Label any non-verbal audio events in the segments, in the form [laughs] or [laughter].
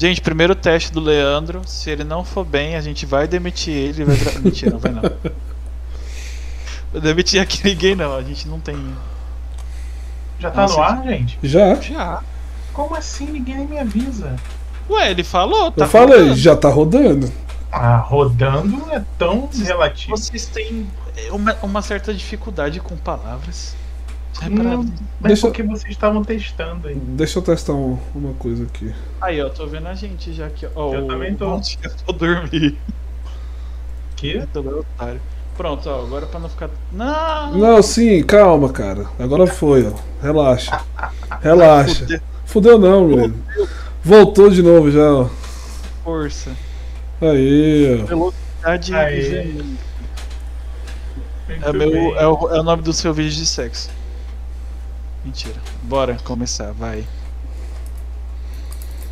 Gente, primeiro teste do Leandro. Se ele não for bem, a gente vai demitir ele. Vai virar... [laughs] Mentira, não vai não. Vou demitir aqui ninguém não, a gente não tem. Já tá Nossa, no ar, gente? Já. Já. Como assim? Ninguém nem me avisa. Ué, ele falou, tá eu falei, rodando. já tá rodando. Ah, rodando é tão relativo. Vocês têm uma, uma certa dificuldade com palavras. Já repararam? Não, mas Deixa- porque vocês estavam testando aí. Deixa eu testar um- uma coisa aqui. Aí, ó, tô vendo a gente já aqui, ó. Eu o- também tô. Bom dia, vou dormir. Que? Eu tô otário. Pronto, ó, agora pra não ficar. Não! Não, sim, calma, cara. Agora foi, ó. Relaxa. Relaxa. Fudeu, Fudeu não, velho. Voltou de novo já, ó. Força. Aí, ó. Velocidade. Muito É, meu, é, o, é o nome do seu vídeo de sexo. Mentira. Bora começar, vai.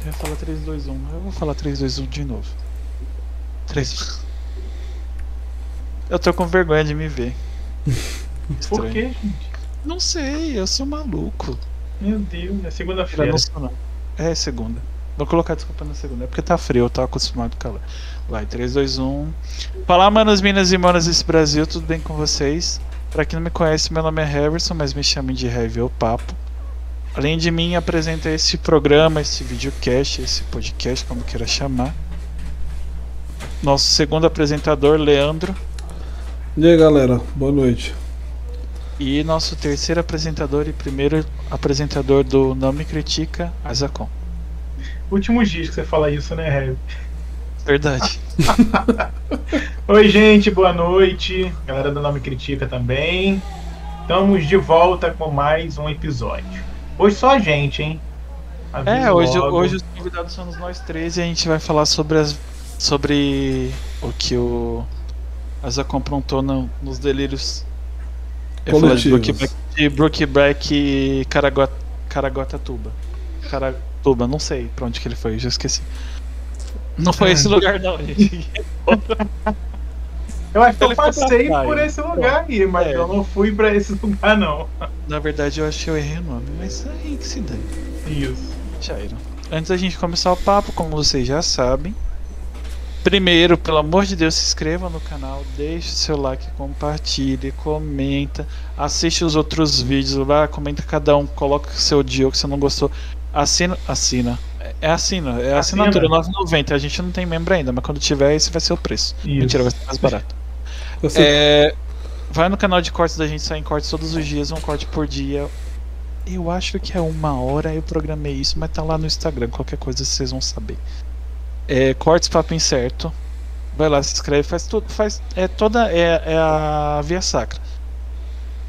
Eu ia falar 3, 2, 1. Eu vou falar 3, 2, 1 de novo. 3. Eu tô com vergonha de me ver. [laughs] Por que, gente? Não sei, eu sou maluco. Meu Deus, é segunda-feira. É segunda. Vou colocar desculpa na segunda. É porque tá frio, eu tô acostumado com calor. Vai, 3, 2, 1. Fala, manos, minas e manas desse Brasil, tudo bem com vocês? Pra quem não me conhece, meu nome é Harrison, mas me chamem de Heavy ou Papo. Além de mim, apresenta esse programa, esse videocast, esse podcast, como queira chamar. Nosso segundo apresentador, Leandro. E aí, galera, boa noite. E nosso terceiro apresentador e primeiro apresentador do Não Me Critica, Azacon. Últimos dias que você fala isso, né, Harry? Verdade. [laughs] Oi, gente, boa noite. Galera do Nome Critica também. Estamos de volta com mais um episódio. Hoje só a gente, hein? Aviso É, hoje, logo. hoje os convidados somos nós três e a gente vai falar sobre as sobre o que o Azacon aprontou no- nos delírios eu falar de. Brookback- de Brookback e Caraguat, Caraguatatuba. Caratuba, não sei pra onde que ele foi, já esqueci. Não foi esse lugar não, gente. [laughs] Eu acho que eu passei por esse lugar aí, mas É. eu não fui pra esse lugar, não. Na verdade eu acho que eu errei o nome, mas aí que se dane. Isso. Jairo. Antes da gente começar o papo, como vocês já sabem, primeiro, pelo amor de Deus, se inscreva no canal, deixe o seu like, compartilhe, comenta, assiste os outros vídeos lá, comenta cada um, coloca o seu dia, o que você não gostou, assina, assina. É- assina, é Assina. assinatura 9,90. A gente não tem membro ainda, mas quando tiver, esse vai ser o preço. Isso. Mentira, vai ser mais barato. [laughs] Você, É, vai no canal de cortes da gente, saem cortes todos os dias, um corte por dia. Eu acho que é uma hora, eu programei isso, mas tá lá no Instagram, qualquer coisa vocês vão saber. É, cortes Papo Incerto. Vai lá, se inscreve, faz tudo, faz. É toda. É, é a via sacra.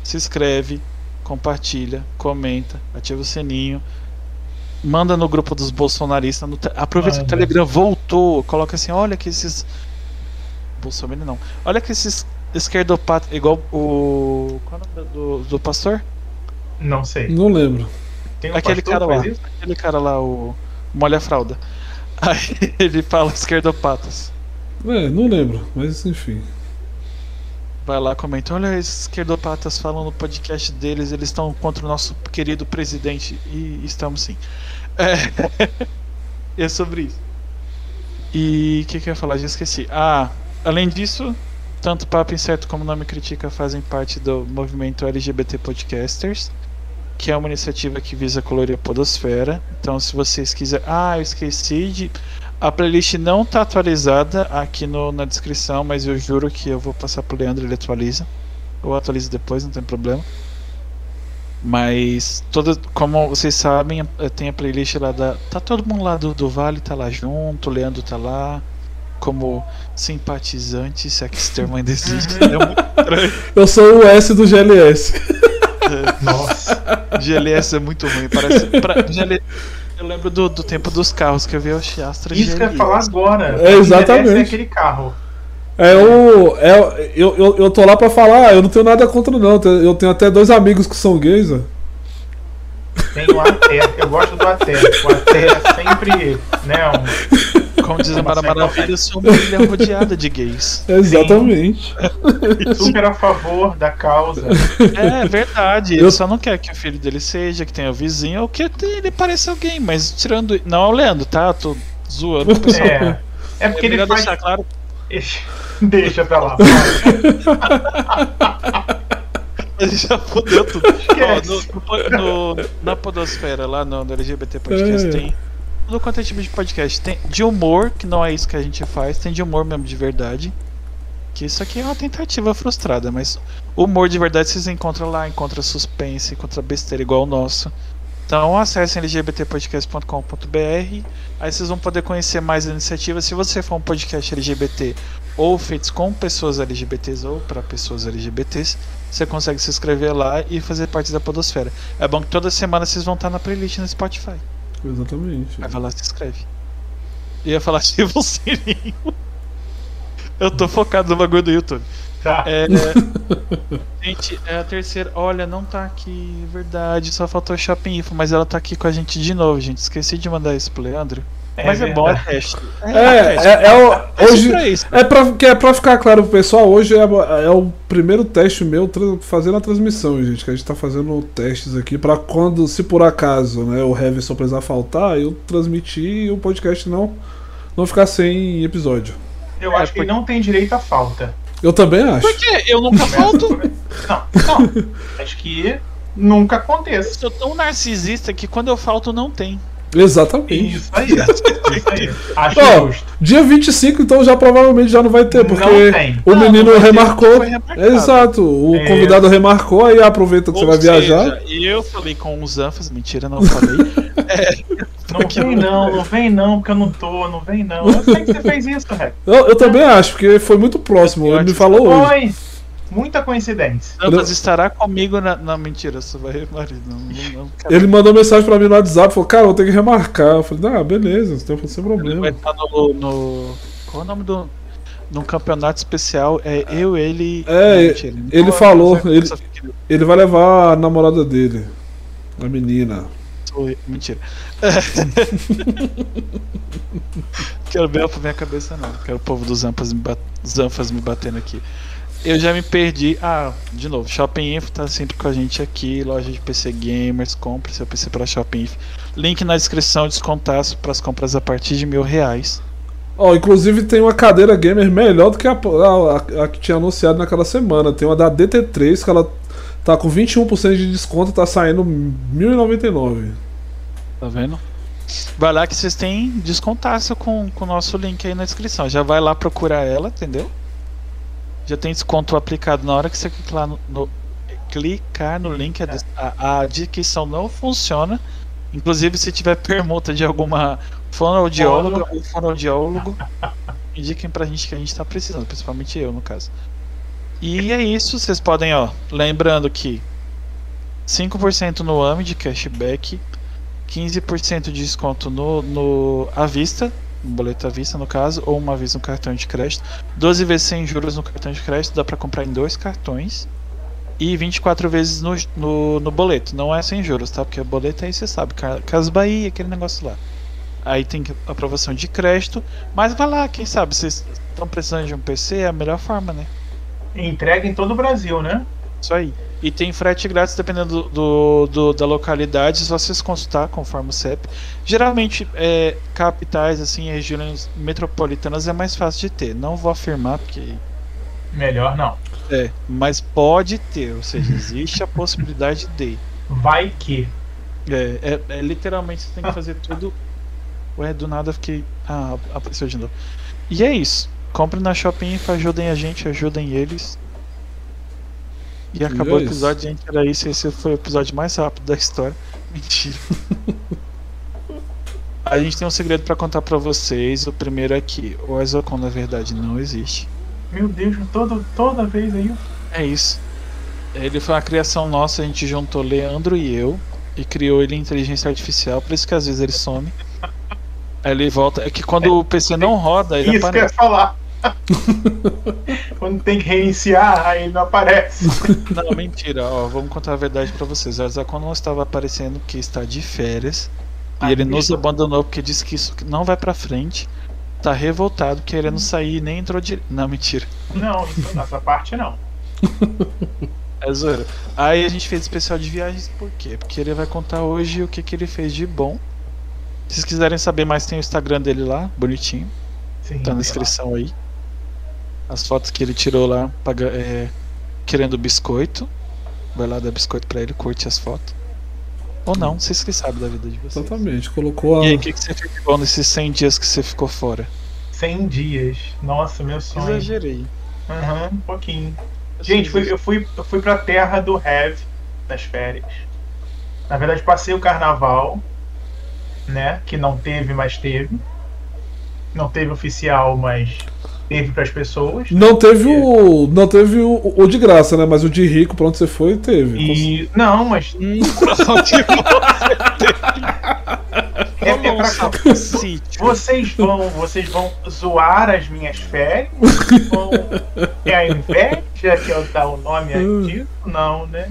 Se inscreve, compartilha, comenta, ativa o sininho. Manda no grupo dos bolsonaristas. No te- aproveita que o Manda. Telegram voltou. Coloca assim: olha que esses. Bolsonaro não. Olha que esses esquerdopatas. Igual o. Qual é o nome do, do pastor? Não sei. não lembro. Tem um Aquele pastor cara lá. Aquele cara lá, o. Molha a fralda. [laughs] Aí ele fala esquerdopatas. É, não lembro, mas enfim. Vai lá, comenta. Olha, esses esquerdopatas falam no podcast deles, eles estão contra o nosso querido presidente. E estamos sim. É, [laughs] é sobre isso. E o que, que eu ia falar? Já esqueci. Ah, além disso, tanto Papo Incerto como Não Me Critica fazem parte do movimento LGBT Podcasters, que é uma iniciativa que visa colorir a podosfera. Então, se vocês quiserem. Ah, eu esqueci de. A playlist não tá atualizada aqui no, na descrição, mas eu juro que eu vou passar pro Leandro ele atualiza. Ou atualiza depois, não tem problema. Mas toda, como vocês sabem, tem a playlist lá da. Tá todo mundo lá do, do Vale, tá lá junto, o Leandro tá lá. Como simpatizante, se é que esse termo ainda existe. [laughs] É. Eu sou o S do GLS. [laughs] Nossa. GLS é muito ruim. Parece. Pra, GL eu lembro do, do tempo dos carros que eu vi o Astra Isso que eu ia falar agora. É, exatamente. Esse é aquele carro. É o. É, eu, eu, eu tô lá pra falar, eu não tenho nada contra, não. Eu tenho até dois amigos que são gays, ó. Tem o Até. Eu gosto do Até. O Até é sempre, né, um Como diz a Uma Mara certa Maravilha, sou uma ilha rodeada de gays. [laughs] Exatamente. super a favor da causa. É verdade, ele Eu- só não quer que o filho dele seja, que tenha o vizinho, ou que ele pareça alguém, mas tirando. Não é o Leandro, tá? Tô zoando o [laughs] pessoal. É, é porque É ele faz. deixar claro. [laughs] Deixa pra lá. A gente já fodeu tudo. Esquece. no- no- no- na Podosfera, lá no, no LGBT Podcast, É. tem tudo quanto é tipo de podcast. Tem de humor, que não é isso que a gente faz, tem de humor mesmo de verdade. Que isso aqui é uma tentativa frustrada, mas humor de verdade vocês encontram lá, encontra suspense, encontra besteira igual o nosso. Então acessem lgbtpodcast.com.br, aí vocês vão poder conhecer mais iniciativas. Se você for um podcast LGBT ou feitos com pessoas LGBTs ou para pessoas LGBTs, você consegue se inscrever lá e fazer parte da Podosfera. É bom que toda semana vocês vão estar na playlist no Spotify. Exatamente. Aí vai lá e se inscreve. Eu ia falar ativa o sininho. Eu tô focado no bagulho do YouTube. Tá. É, [laughs] gente, é a terceira. Olha, não tá aqui, verdade. Só faltou Shopping Info, mas ela tá aqui com a gente de novo, gente. Esqueci de mandar isso pro Leandro. É mas é bom, é teste. É, teste. é, é o, hoje. pra isso. É pra, que é pra ficar claro pro pessoal, hoje é, é o primeiro teste meu fazendo a transmissão, gente. Que a gente tá fazendo testes aqui pra quando, se por acaso, né, o Heavenson precisar faltar, eu transmitir e o podcast não, não ficar sem episódio. Eu acho que não tem direito à falta. Eu também acho. Por quê? Eu nunca falto. [laughs] Não, não. Acho que nunca Eu aconteça. sou tão narcisista que quando eu falto, não tem. Exatamente. Isso aí. Isso aí. Acho Ó, justo. dia 25, então já provavelmente já não vai ter, porque o Não, menino não vai remarcou. remarcado. Exato, o É. convidado remarcou, aí aproveita que você Ou vai viajar. seja, eu falei com os Anfas, mentira, não falei. [laughs] Não vem não, não vem não, porque eu não tô, não vem não. Eu sei que você fez isso, Rex. Eu, eu também acho, porque foi muito próximo. Ele me falou hoje. Foi. Muita coincidência. Anfas estará comigo na. Não, mentira, você vai remarcar. Não, não, não. Ele mandou mensagem pra mim no WhatsApp, falou, cara, vou ter que remarcar. Eu falei, ah, beleza, não tem sem Ele vai problema. estar no, no. Qual é o nome do. Num campeonato especial, é eu, ele. É, não, mentira, ele não, falou, ele- Ele vai levar a namorada dele, a menina. Oi, Mentira. [laughs] Quero ver pra minha cabeça, não. Quero o povo dos Zanfas me, bat... Zanfas me batendo aqui. Eu já me perdi. Ah, de novo, Shopping Info tá sempre com a gente aqui. Loja de PC Gamers. Compre seu PC pela Shopping Info. Link na descrição, descontaço para as compras a partir de mil reais. Ó, inclusive tem uma cadeira gamer melhor do que a, a- a que tinha anunciado naquela semana. Tem uma da DT3 que ela tá com 21% de desconto, tá saindo 1.099. Tá vendo? Vai lá que vocês têm descontaço com, com o nosso link aí na descrição. Já vai lá procurar ela, entendeu? Já tem desconto aplicado na hora que você clicar no, no- clicar no link. A, a, a descrição não funciona. Inclusive, se tiver permuta de alguma fonoaudióloga ou fonoaudiólogo, [laughs] indiquem pra gente que a gente tá precisando, principalmente eu, no caso. E é isso, vocês podem, ó. Lembrando que 5% no AMI de cashback, 15% de desconto no, no à vista, no boleto à vista no caso, ou uma vez no cartão de crédito, 12 vezes sem juros no cartão de crédito, dá pra comprar em dois cartões. E 24 vezes no, no, no boleto, não é sem juros, tá? Porque o boleto aí você sabe, Ca- Casas Bahia, aquele negócio lá. Aí tem aprovação de crédito, mas vai lá, quem sabe, vocês estão precisando de um PC, é a melhor forma, né? Entrega em todo o Brasil, né? Isso aí. E tem frete grátis dependendo do, do- do- da localidade, só vocês consultar conforme o CEP. Geralmente, é, capitais, assim, regiões metropolitanas é mais fácil de ter. Não vou afirmar porque. Melhor não. É, mas pode ter, ou seja, existe a possibilidade de. Vai que. É, é- é literalmente você tem que fazer tudo. Ué, do nada eu fiquei. Ah, apareceu de novo. E é isso. Compre na Shopping ajudem a gente, ajudem eles. E acabou o é episódio, gente. Era isso. Esse foi o episódio mais rápido da história. [laughs] Mentira. a gente tem um segredo pra contar pra vocês. O primeiro é que o Exocon na verdade não existe. Meu Deus, todo, toda vez aí. É isso. Ele foi uma criação nossa, a gente juntou Leandro e eu e criou ele em inteligência artificial, por isso que às vezes ele some. Aí ele volta. É que quando o PC não roda, ele Isso que eu ia aparece. falar. [laughs] Quando tem que reiniciar, aí ele não aparece. [laughs] Não, mentira, ó, vamos contar a verdade pra vocês. O Arzacon não estava aparecendo porque está de férias. Ah, e ele nos abandonou porque disse que isso não vai pra frente. Tá revoltado, querendo sair e nem entrou direito. Não, mentira. Não, isso, nessa parte não. [laughs] É zoeira. Aí a gente fez especial de viagens, por quê? Porque ele vai contar hoje o que, que ele fez de bom Se vocês quiserem saber mais, tem o Instagram dele lá, bonitinho. Sim, Tá na sei lá. descrição aí. As fotos que ele tirou lá paga- é, querendo biscoito. Vai lá dar biscoito pra ele, curte as fotos. Ou não, vocês que sabem da vida de vocês. Exatamente, colocou a. E aí, o que, que você bom nesses 100 dias que você ficou fora? 100 dias. Nossa, meu sonho. Exagerei. Aham, um pouquinho. Gente, fui- eu, fui, eu fui pra terra do Heavy nas férias. Na verdade, passei o carnaval, né? Que não teve, mas teve. Não teve oficial, mas teve pras pessoas. Não teve o. Não teve o, o de graça, né? Mas o de rico, pra onde você foi, teve. E. Não, mas. Hum, pra onde É, é pra, sítio. vocês vão. Vocês vão zoar as minhas férias? Vão ter a inveja que eu dar o nome disso? Não, né?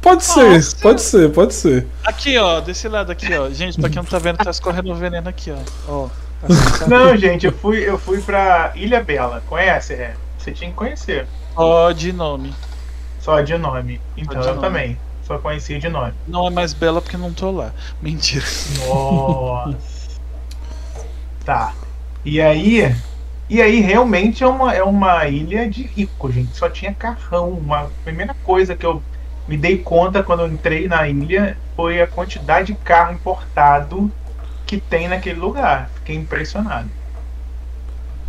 Pode ser, Nossa. pode ser, pode ser. Aqui, ó, desse lado aqui, ó. Gente, pra quem não tá vendo, tá escorrendo veneno aqui, ó. Ó. [laughs] Não, gente, eu fui, eu fui pra Ilha Bela. Conhece? É. Você tinha que conhecer. Ó, de nome. Só de nome. Então de eu nome. também. Só conhecia de nome. Não é mais bela porque não tô lá. Mentira. Nossa. tá. E aí. E aí realmente é uma, é uma ilha de rico, gente. Só tinha carrão. Uma primeira coisa que eu me dei conta quando eu entrei na ilha foi a quantidade de carro importado que tem naquele lugar. Fiquei impressionado.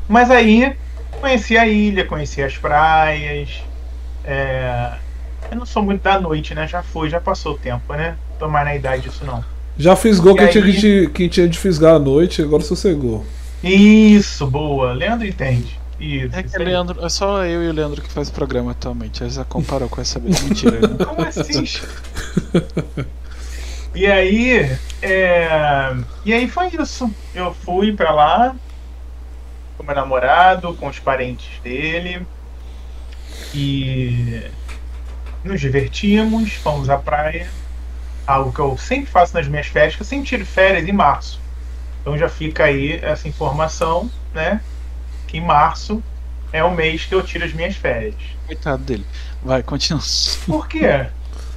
Mas aí conheci a ilha, conheci as praias. é, Eu não sou muito da noite, né? Já foi, já passou o tempo, né? Tô mais na idade disso não. Já fisgou quem, aí? tinha que, quem tinha de fisgar à noite, agora sossegou. Isso, boa. Leandro entende. Isso. É que isso o. Leandro, é só eu e o Leandro que faz programa atualmente. Aí já comparou com essa. [laughs] Mentira. né? Como assim? [laughs] e aí, é, e aí foi isso. Eu fui pra lá com meu namorado, com os parentes dele e nos divertimos, fomos à praia. Algo que eu sempre faço nas minhas férias, que eu sempre tiro férias em março. Então já fica aí essa informação, né? Que em março é o mês que eu tiro as minhas férias. Coitado dele. Vai, continua. Por quê?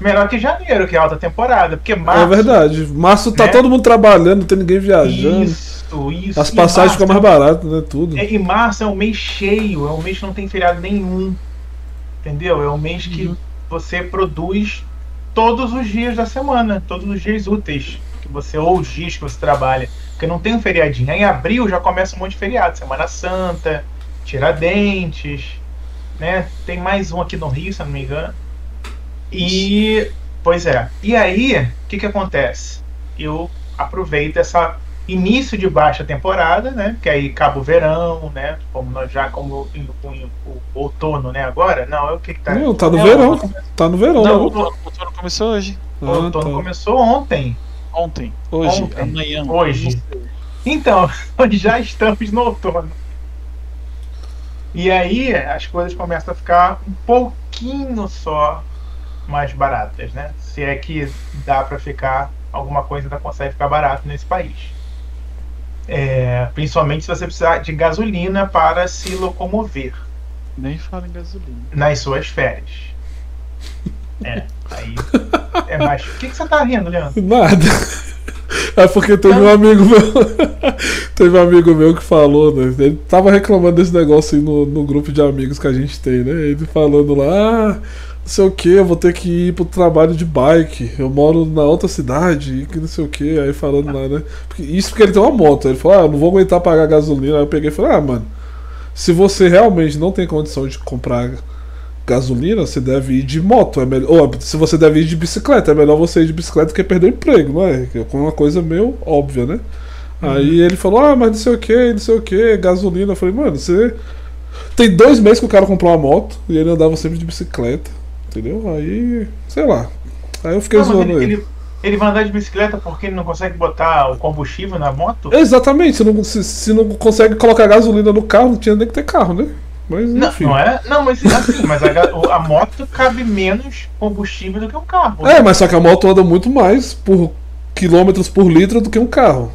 Melhor que janeiro, que é alta temporada. Porque março. É verdade. Março tá né? todo mundo trabalhando, não tem ninguém viajando. Isso, isso. As passagens ficam mais baratas, né? Tudo. é- E março é um mês cheio, é um mês que não tem feriado nenhum. Entendeu? É um mês que Uhum. você produz todos os dias da semana, todos os dias úteis que você ou os dias que você trabalha, porque não tem um feriadinho. Aí Em abril já começa um monte de feriado, Semana Santa, Tiradentes, né? Tem mais um aqui no Rio, se eu não me engano. E pois é. E aí, o que que acontece? Eu aproveito essa início de baixa temporada, né? Que aí acaba o verão, né? Como nós já como indo com o outono, né? Agora, não, é o que que tá? Não, tá no Não, verão. Tá no verão. Não, né? o outono o outono começou hoje. O Ah, outono tá. começou ontem. Ontem. Hoje. Ontem. Amanhã. Hoje. Então, nós [laughs] já estamos no outono. E aí as coisas começam a ficar um pouquinho só mais baratas, né? Se é que dá para ficar alguma coisa ainda consegue ficar barato nesse país. É, principalmente se você precisar de gasolina para se locomover Nem fala em gasolina. nas suas férias. É, aí é mais. O que, que você tá rindo, Leandro? Nada. É porque teve um amigo meu. [laughs] teve um amigo meu que falou, né? Ele tava reclamando desse negócio aí no, no grupo de amigos que a gente tem, né? Ele falando lá, ah, sei o que, eu vou ter que ir pro trabalho de bike. Eu moro na outra cidade e que não sei o que. Aí falando lá, né? Isso porque ele tem uma moto. Ele falou, ah, eu não vou aguentar pagar gasolina. Aí eu peguei e falei, ah, mano, se você realmente não tem condição de comprar gasolina, você deve ir de moto. É melhor, ou se você deve ir de bicicleta, é melhor você ir de bicicleta que perder emprego, não é? É uma coisa meio óbvia, né? Aí ele falou, ah, mas não sei o que, não sei o que, gasolina. Eu falei, mano, você. Tem dois meses que o cara comprou uma moto e ele andava sempre de bicicleta, entendeu? Aí, sei lá. Aí eu fiquei Não, zoando ele, ele. ele, ele vai andar de bicicleta porque ele não consegue botar o combustível na moto? Exatamente, se não, se, se não consegue colocar gasolina no carro, não tinha nem que ter carro, né? Mas Não, enfim. não é? Não, mas assim, mas a, a moto cabe menos combustível do que um carro. É, mas só que a moto anda muito mais por quilômetros por litro do que um carro.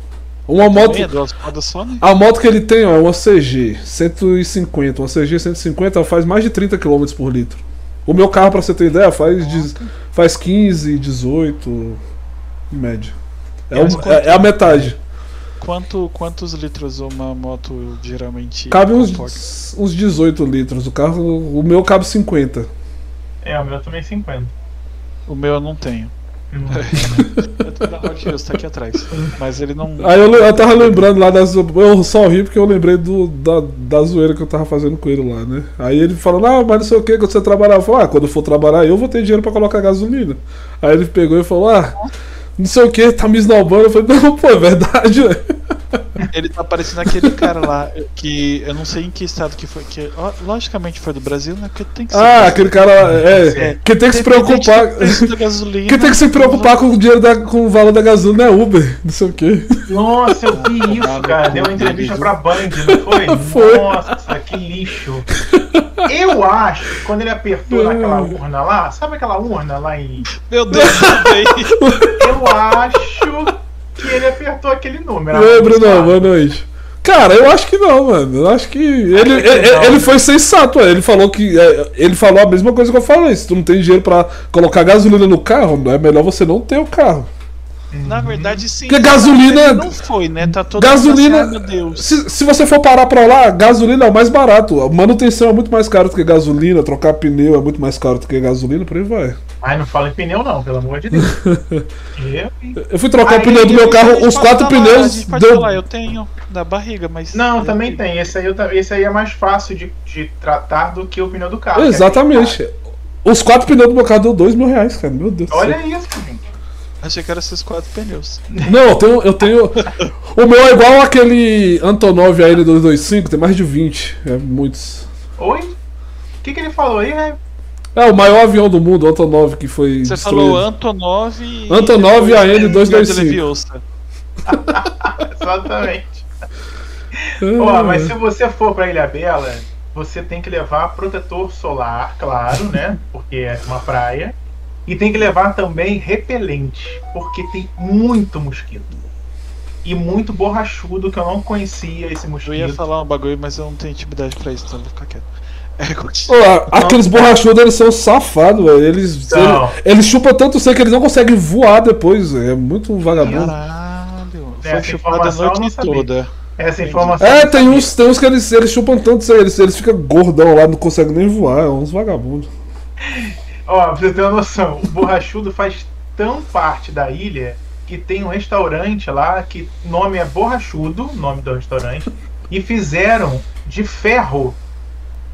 Uma moto. Só, né? A moto que ele tem ó, é uma CG 150. Uma CG 150 ela faz mais de 30 km por litro. O meu carro, pra você ter ideia, faz, de- faz 15, 18 em média. É, um- quanto- é- é a metade. Quanto, quantos litros uma moto geralmente Cabe comporta? uns, uns 18 litros. O carro. O meu cabe 50. É, o meu também 50. O meu eu não tenho. Eu tenho da Hot Wheels, tá aqui atrás. Mas ele não. Aí eu, eu tava lembrando lá das. Eu só ri porque eu lembrei do, da, da zoeira que eu tava fazendo com ele lá, né? Aí ele falou, ah, mas não sei o que, quando você trabalhar. Eu falei, ah, quando eu for trabalhar eu vou ter dinheiro pra colocar gasolina. Aí ele pegou e falou, ah, não sei o que, tá me esnobando. Eu falei, não, pô, é verdade, velho. Ele tá parecendo aquele cara lá que eu não sei em que estado que foi. Que, ó, logicamente foi do Brasil, né? Porque tem que ser. Ah, aquele cara. É, É. que tem que se preocupar. gasolina, Quem tem que se preocupar com o dinheiro da, com o valor da gasolina é Uber, não sei o que. Nossa, eu vi isso, cara. Deu uma entrevista pra Band, não foi? [laughs] Foi. Nossa, que lixo. Eu acho que quando ele apertou naquela urna lá, sabe aquela urna lá em. Meu Deus. Eu acho que ele apertou aquele número. Oi, Bruno, Sabe? boa noite. Cara, eu acho que não, mano. Eu acho que. Ele, ele, não. ele foi sensato, ele falou que. é, Ele falou a mesma coisa que eu falei. Se tu não tem dinheiro pra colocar gasolina no carro, é melhor você não ter o carro. Na verdade, sim. Porque gasolina- Não foi, né? Tá todo Gasolina- mundo assim, "Ai, meu Deus. Se, se você for parar pra lá, gasolina é o mais barato. A manutenção é muito mais caro do que gasolina, trocar pneu é muito mais caro do que gasolina, por aí vai. Ai, não fala em pneu, não, pelo amor de Deus. [laughs] Eu? Eu fui trocar Aí, o pneu do meu carro, os quatro falar, pneus. Deu... falar, eu tenho da barriga, mas. Não, eu também tenho. tem. Esse aí, esse aí é mais fácil de, de tratar do que o pneu do carro. é Exatamente. Os quatro pneus do meu carro deu dois mil reais, cara. Meu Deus. Olha isso, gente. Achei que eram esses quatro pneus. Não, eu tenho, eu tenho. O meu é igual aquele Antonov AN225, tem mais de 20. É muitos. Oi? O que, que ele falou aí, né? É o maior avião do mundo, o Antonov, que foi. Você destruído. falou Antonov e. Antonov e depois AN225. Guarda Leviosa. [laughs] Exatamente. É. Ó, mas se você for pra Ilha Bela, você tem que levar protetor solar, claro, né? Porque é uma praia. E tem que levar também repelente, porque tem muito mosquito. E muito borrachudo, que eu não conhecia esse Eu mosquito. ia falar um bagulho, mas eu não tenho intimidade pra isso, então eu vou ficar quieto. É, Pô, aqueles borrachudos, eles são safados, velho. Eles, eles, eles chupam tanto sangue que eles não conseguem voar depois. velho. É muito vagabundo. Caralho. Foi Essa chupado a noite toda. Essa informação. É, tem uns, tem uns que eles, eles chupam tanto sangue, eles, eles ficam gordão lá, não conseguem nem voar. É uns vagabundos. [laughs] Ó, pra você ter uma noção, o Borrachudo faz tão parte da ilha que tem um restaurante lá que o nome é Borrachudo, nome do restaurante, e fizeram de ferro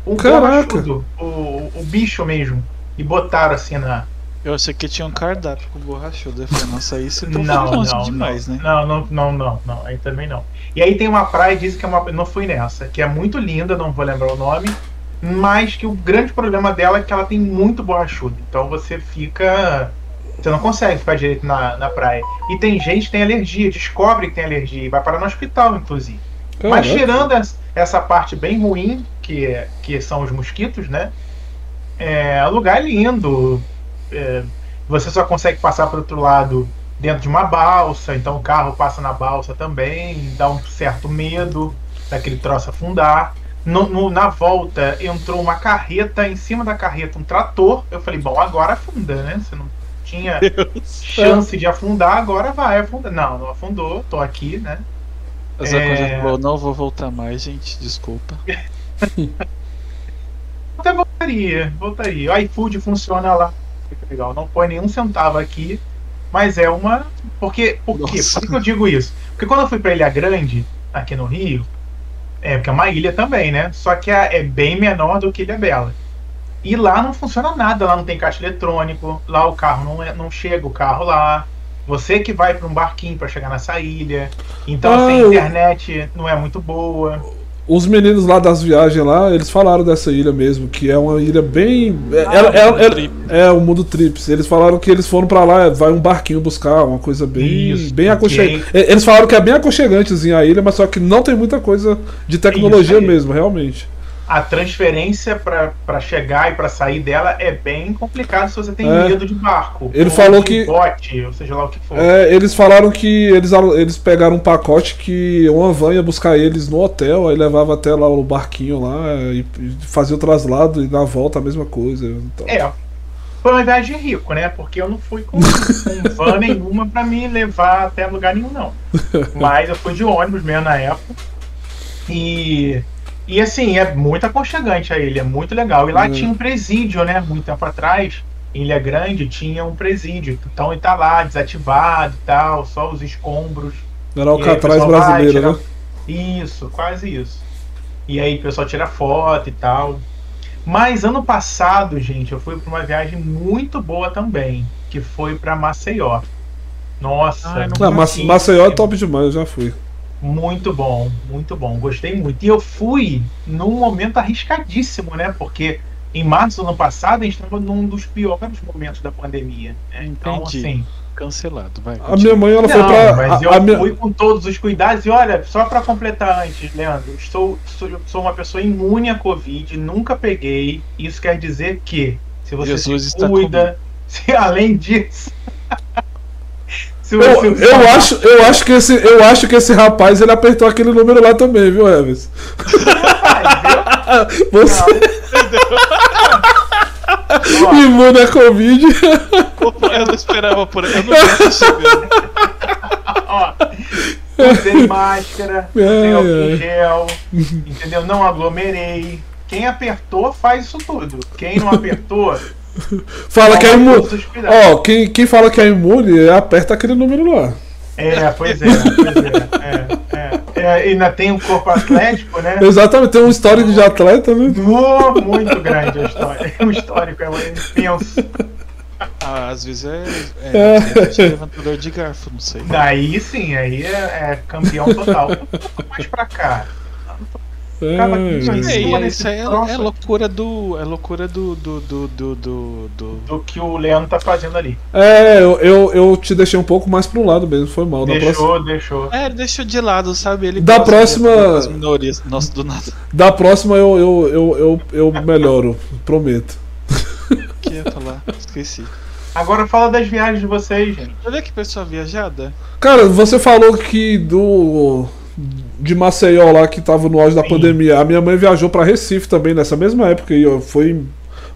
um Caraca. borrachudo, o, o bicho mesmo, e botaram assim na. Eu achei que tinha um cardápio com borrachudo. Eu falei, nossa, isso Não, longe não, demais, não, né? não, não, não, não, não, aí também não. E aí tem uma praia, dizem que é uma. Não fui nessa, que é muito linda, não vou lembrar o nome, mas que o grande problema dela é que ela tem muito borrachudo. Então você fica. Você não consegue ficar direito na, na praia. E tem gente que tem alergia, descobre que tem alergia e vai parar no hospital, inclusive. Mas tirando es- essa parte bem ruim, que, é- que são os mosquitos, né? É, lugar é lindo. É, você só consegue passar para outro lado dentro de uma balsa, então o carro passa na balsa também, dá um certo medo daquele troço afundar. No- no- na volta entrou uma carreta, em cima da carreta um trator. Eu falei, bom, agora afunda, né? Você não tinha chance de afundar, agora vai afundar. Não, não afundou, tô aqui, né? A Zé É. falou, não vou voltar mais, gente, desculpa. [laughs] Até voltaria, voltaria. O iFood funciona lá. Fica legal. Não põe nenhum centavo aqui. Mas é uma. Porque, por quê? Por que que eu digo isso? Porque quando eu fui pra Ilha Grande, aqui no Rio, é porque é uma ilha também, né? Só que é é bem menor do que Ilha Bela. E lá não funciona nada, lá não tem caixa eletrônico, lá o carro não, é, não chega o carro lá. Você que vai para um barquinho para chegar nessa ilha. Então, Ah, assim, a eu- internet não é muito boa. Os meninos lá das viagens lá, eles falaram dessa ilha mesmo, que é uma ilha bem. É, Ah, ela- o ela- Mundo ela- é o mundo trips. Eles falaram que eles foram pra lá, vai um barquinho buscar, uma coisa bem, Isso, bem aconchegante. Eles falaram que é bem aconchegantezinha a ilha, mas só que não tem muita coisa de tecnologia aí. mesmo, realmente. A transferência para chegar e para sair dela é bem complicado se você tem É. medo de barco. Ele ou falou de que- bote, ou seja lá o que for. É, eles falaram que eles, eles pegaram um pacote que uma van ia buscar eles no hotel, aí levava até lá o barquinho lá e, e fazia o traslado e na volta a mesma coisa. Então, É. foi uma viagem de rico, né? Porque eu não fui com, com [laughs] van nenhuma pra me levar até lugar nenhum, não. [laughs] Mas eu fui de ônibus mesmo na época. E, e assim, é muito aconchegante a ilha, é muito legal. E lá Hum. tinha um presídio, né? Muito tempo atrás, Ilha Grande, tinha um presídio. Então ele tá lá, desativado e tal, só os escombros. Era o Alcatraz vai, brasileiro, tira- né? Isso, quase isso. E aí o pessoal tira foto e tal. Mas ano passado, gente, eu fui para uma viagem muito boa também, que foi para Maceió. Nossa, Ai, não Não, Maceió é top demais, eu já fui. Muito bom, muito bom, gostei muito. E eu fui num momento arriscadíssimo, né? Porque em março do ano passado a gente estava num dos piores momentos da pandemia. Né? Então, Entendi. assim, Cancelado, vai. A minha mãe, ela foi Não, pra. mas a- eu a minha- fui com todos os cuidados. E olha, só para completar antes, Leandro, eu sou, sou, sou uma pessoa imune à Covid, nunca peguei. Isso quer dizer que, se você Jesus se está cuida, [laughs] se além disso. Eu, eu, acho, eu, acho que esse, eu acho que esse rapaz ele apertou aquele número lá também, viu, Eves? Você Ó, imune a Covid. Eu não esperava por aí. Eu não tava chegando. ó, usei [laughs] máscara, usei álcool gel, entendeu? Não aglomerei. Quem apertou faz isso tudo. Quem não apertou, [laughs] Fala que é imune. Ó, quem, quem fala que é imune, aperta aquele número lá. É, pois é, pois é. é, é. É, ainda tem um corpo atlético, né? Exatamente, tem um histórico de atleta, né? Mu- Muito grande a história. O [laughs] histórico é intenso. Ah, às vezes é. É. É, é levantador de garfo, não sei. Daí sim, aí é, é campeão total. Um pouco mais pra cá. Aqui, É, É, isso aí é, troço. é loucura do. É loucura do. do. do. do. do, do- Do que o Leandro tá fazendo ali. é eu, eu, eu te deixei um pouco mais pro lado mesmo, foi mal. Da próxima, Deixou, deixou. É, ele deixou de lado, sabe? Ele Da próxima- minorias. Nossa, do nada. da próxima eu, eu, eu, eu, eu melhoro, prometo. Que ia falar? Esqueci. Agora fala das viagens de vocês, gente. Olha que pessoa viajada. Cara, você falou que do. De Maceió lá que tava no auge da Sim. pandemia. A minha mãe viajou pra Recife também nessa mesma época. E foi em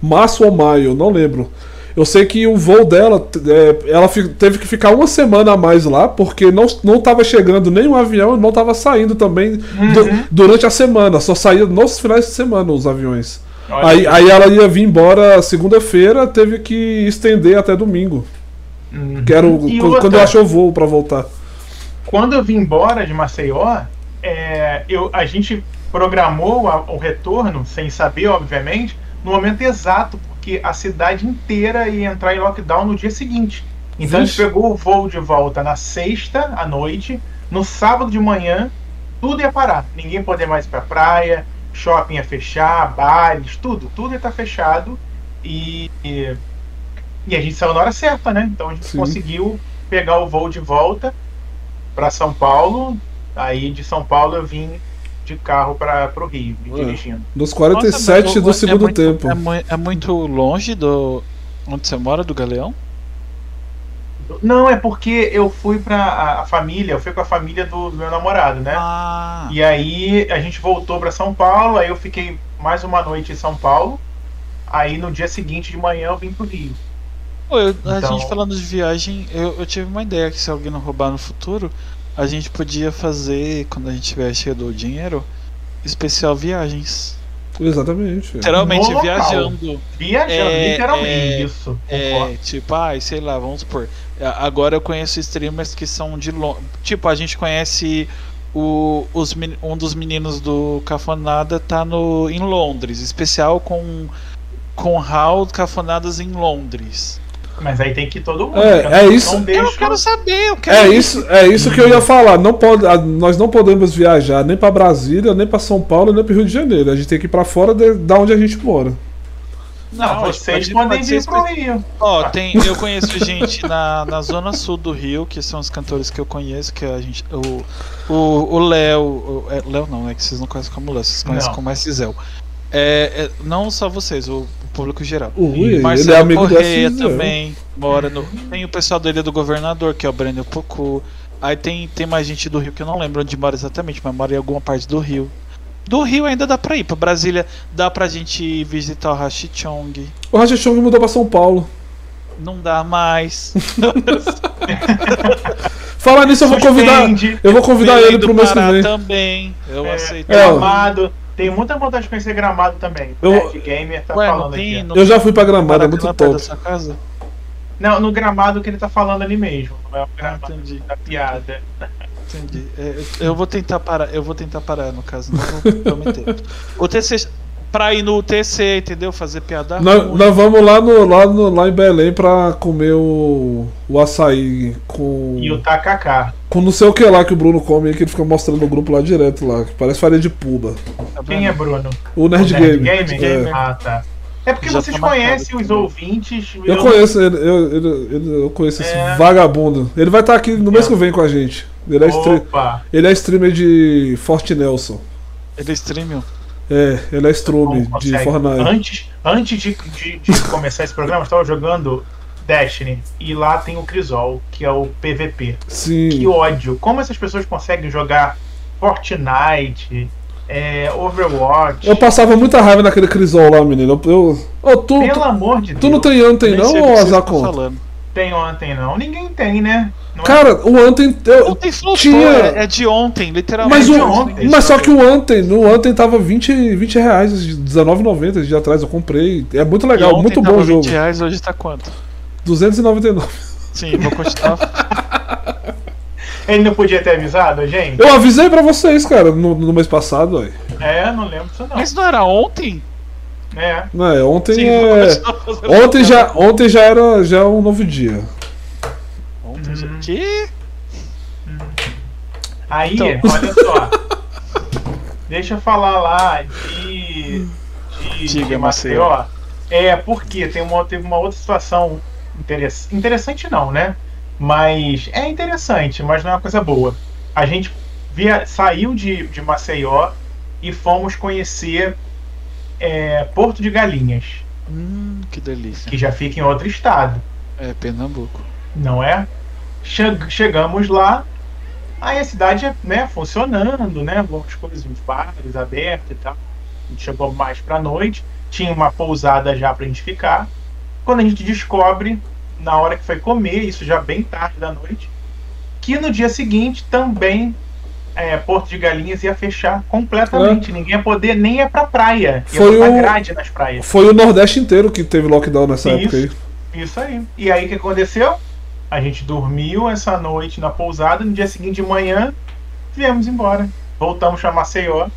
março ou maio, não lembro. Eu sei que o voo dela, é, ela teve que ficar uma semana a mais lá, porque não, não tava chegando nenhum avião e não tava saindo também Uhum. durante a semana. Só saía nos finais de semana os aviões. Olha Aí, aí ela ia vir embora segunda-feira, teve que estender até domingo. Uhum. Que era o, quando, eu achou o voo pra voltar. Quando eu vim embora de Maceió, é, eu, a gente programou a- o retorno, sem saber, obviamente, no momento exato, porque a cidade inteira ia entrar em lockdown no dia seguinte. Então a gente Vixe. pegou o voo de volta na sexta à noite, no sábado de manhã, tudo ia parar. Ninguém poder mais ir pra praia, shopping ia fechar, bares, tudo, tudo ia estar fechado. E, e, e a gente saiu na hora certa, né? Então a gente Sim. conseguiu pegar o voo de volta para São Paulo. Aí de São Paulo eu vim de carro para o Rio, me Ué. dirigindo. Dos 47 Nossa, mas do é segundo muito- tempo. É, é muito longe do. Onde você mora, do Galeão? Não, é porque eu fui para a, a família, eu fui com a família do, do meu namorado, né? Ah. E aí a gente voltou para São Paulo, aí eu fiquei mais uma noite em São Paulo. Aí no dia seguinte de manhã eu vim pro Rio. Pô, eu- a Então- gente falando de viagem, eu, eu tive uma ideia que se alguém não roubar no futuro, a gente podia fazer, quando a gente tiver cheio do dinheiro, especial viagens. Exatamente. Literalmente No local. viajando. Viajando, É, literalmente, é, isso. É, tipo, ai, sei lá, vamos supor. a- Agora eu conheço streamers que são de longe. Tipo, a gente conhece o, os, um dos meninos do Cafonada tá no, em Londres. Especial com, com Hal Cafonadas em Londres. Mas aí tem que ir todo mundo. É, eu é não isso. Eu deixo- não quero saber, eu quero É ir. isso, é isso que eu ia falar. Não pode, nós não podemos viajar nem pra Brasília, nem pra São Paulo, nem pro Rio de Janeiro. A gente tem que ir pra fora de- da onde a gente mora. Não, pode- vocês pode- podem pode vir pro Rio. Ó, tem, eu conheço gente na, na zona sul do Rio, que são os cantores que eu conheço, que a gente. O o o Léo. é, Léo não, é que vocês não conhecem como Léo, vocês conhecem Não. como Zel. É, é, não só vocês, o, público geral. O Rui, ele Marcelo é amigo Correia dessa. também mora no. Tem o pessoal da Ilha do Governador, que é o Breno Pocu. Aí tem, tem mais gente do Rio que eu não lembro onde mora exatamente, mas mora em alguma parte do Rio. Do Rio ainda dá pra ir, pra Brasília dá pra gente visitar o Rachichong. O Rachachong mudou pra São Paulo. Não dá mais. [laughs] Falar nisso, eu vou convidar. Eu vou convidar Belém ele pro mês que Pará vem. também. Eu É, aceito. É, ó. Tem muita vontade de conhecer Gramado também. Eu- Nerd Gamer tá Ué, falando tem. aqui. Não Eu já fui pra Gramado, é muito da top. sua casa? Não, no Gramado que ele tá falando ali mesmo. Não é o Ah, Gramado entendi. da piada. Entendi. É, eu- vou tentar parar. Eu vou tentar parar, no caso. Não vou prometer. O TC. Pra ir no TC, entendeu? Fazer piada. Nós, nós vamos lá, no, lá, no, lá em Belém pra comer o, o açaí com, E o Takaká. com não sei o que lá que o Bruno come que ele fica mostrando no grupo lá direto lá, que parece farinha de puba. Tá Quem é Bruno? O Nerd, O Nerd Game. Gamer? É. Ah, tá. É porque Já vocês tá conhecem os ouvintes. Eu conheço ele, eu, ele- ele- eu conheço esse É. vagabundo. Ele vai estar aqui no mês É. que vem com a gente. Ele é, Opa! ele é streamer de Forte Nelson. Ele é streaming. É, ele é Strume Como de? Fortnite. Antes, antes de, de- de [laughs] começar esse programa, eu estava jogando Destiny. E lá tem o Crisol, que é o PVP. Sim. Que ódio! Como essas pessoas conseguem jogar Fortnite, é, Overwatch? Eu passava muita raiva naquele Crisol lá, menino. Eu, eu, Ô, tu, Pelo tu, amor de Deus. tu não tem Anthem Nem não, sei ou tem ontem, não. Ninguém tem, né? Não é? Cara, o Anthem. Eu, Ontem flotou, tinha. é, é de ontem, literalmente. Mas, de o, ontem. mas só que o Anthem, no Anthem tava 20, 20 reais, R$19,90 esse dia atrás, eu comprei. É muito legal, ontem muito tava bom o jogo. 20 reais, hoje tá quanto? 299. Sim, vou continuar. [laughs] Ele não podia ter avisado, gente? Eu avisei pra vocês, cara, no, no mês passado, ué. É, não lembro disso não. Mas não era ontem? É. Não, é, ontem Sim, é. Ontem já, ontem já era já um novo dia. Ontem já. Hum. Que? Aí, Então. olha só. Deixa eu falar lá de. de, Diga, de Maceió. É, porque tem uma, teve uma outra situação interess- interessante, não, né? Mas é interessante, mas não é uma coisa boa. A gente via, saiu de, de Maceió e fomos conhecer é, Porto de Galinhas, Hum, que delícia. que já fica em outro estado. É, Pernambuco. não é? Che- chegamos lá, aí a cidade né, funcionando, né? As coisas, os bares abertos e tal. A gente chegou mais pra noite, tinha uma pousada já pra gente ficar. Quando a gente descobre, na hora que foi comer, isso já bem tarde da noite, que no dia seguinte também é, Porto de Galinhas ia fechar completamente. Ninguém ia poder nem ir pra praia. Ia Foi o- grade nas praias. Foi o Nordeste inteiro que teve lockdown nessa Isso. época aí. Isso aí. E aí o que aconteceu? A gente dormiu essa noite na pousada, no dia seguinte de manhã viemos embora. Voltamos para Maceió.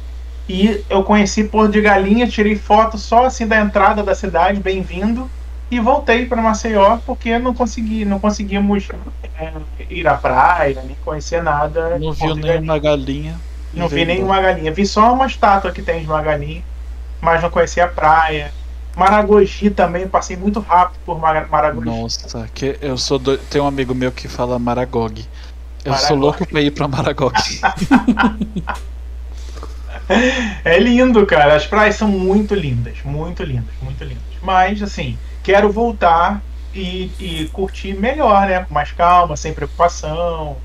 E eu conheci Porto de Galinha, tirei foto só assim da entrada da cidade, bem-vindo, e voltei para Maceió porque não consegui, não conseguimos é, ir à praia, nem conhecer nada. Não viu nenhuma galinha. Não vi nenhuma galinha. Vi só uma estátua que tem de uma galinha, mas não conheci a praia. Maragogi também, passei muito rápido por Mara- Maragogi. Nossa, que eu sou do... tem um amigo meu que fala Maragog. Eu sou Maragog. louco pra ir pra Maragog. [laughs] É lindo, cara. As praias são muito lindas, muito lindas, muito lindas. Mas, assim, quero voltar e, e curtir melhor, né? Com mais calma, sem preocupação,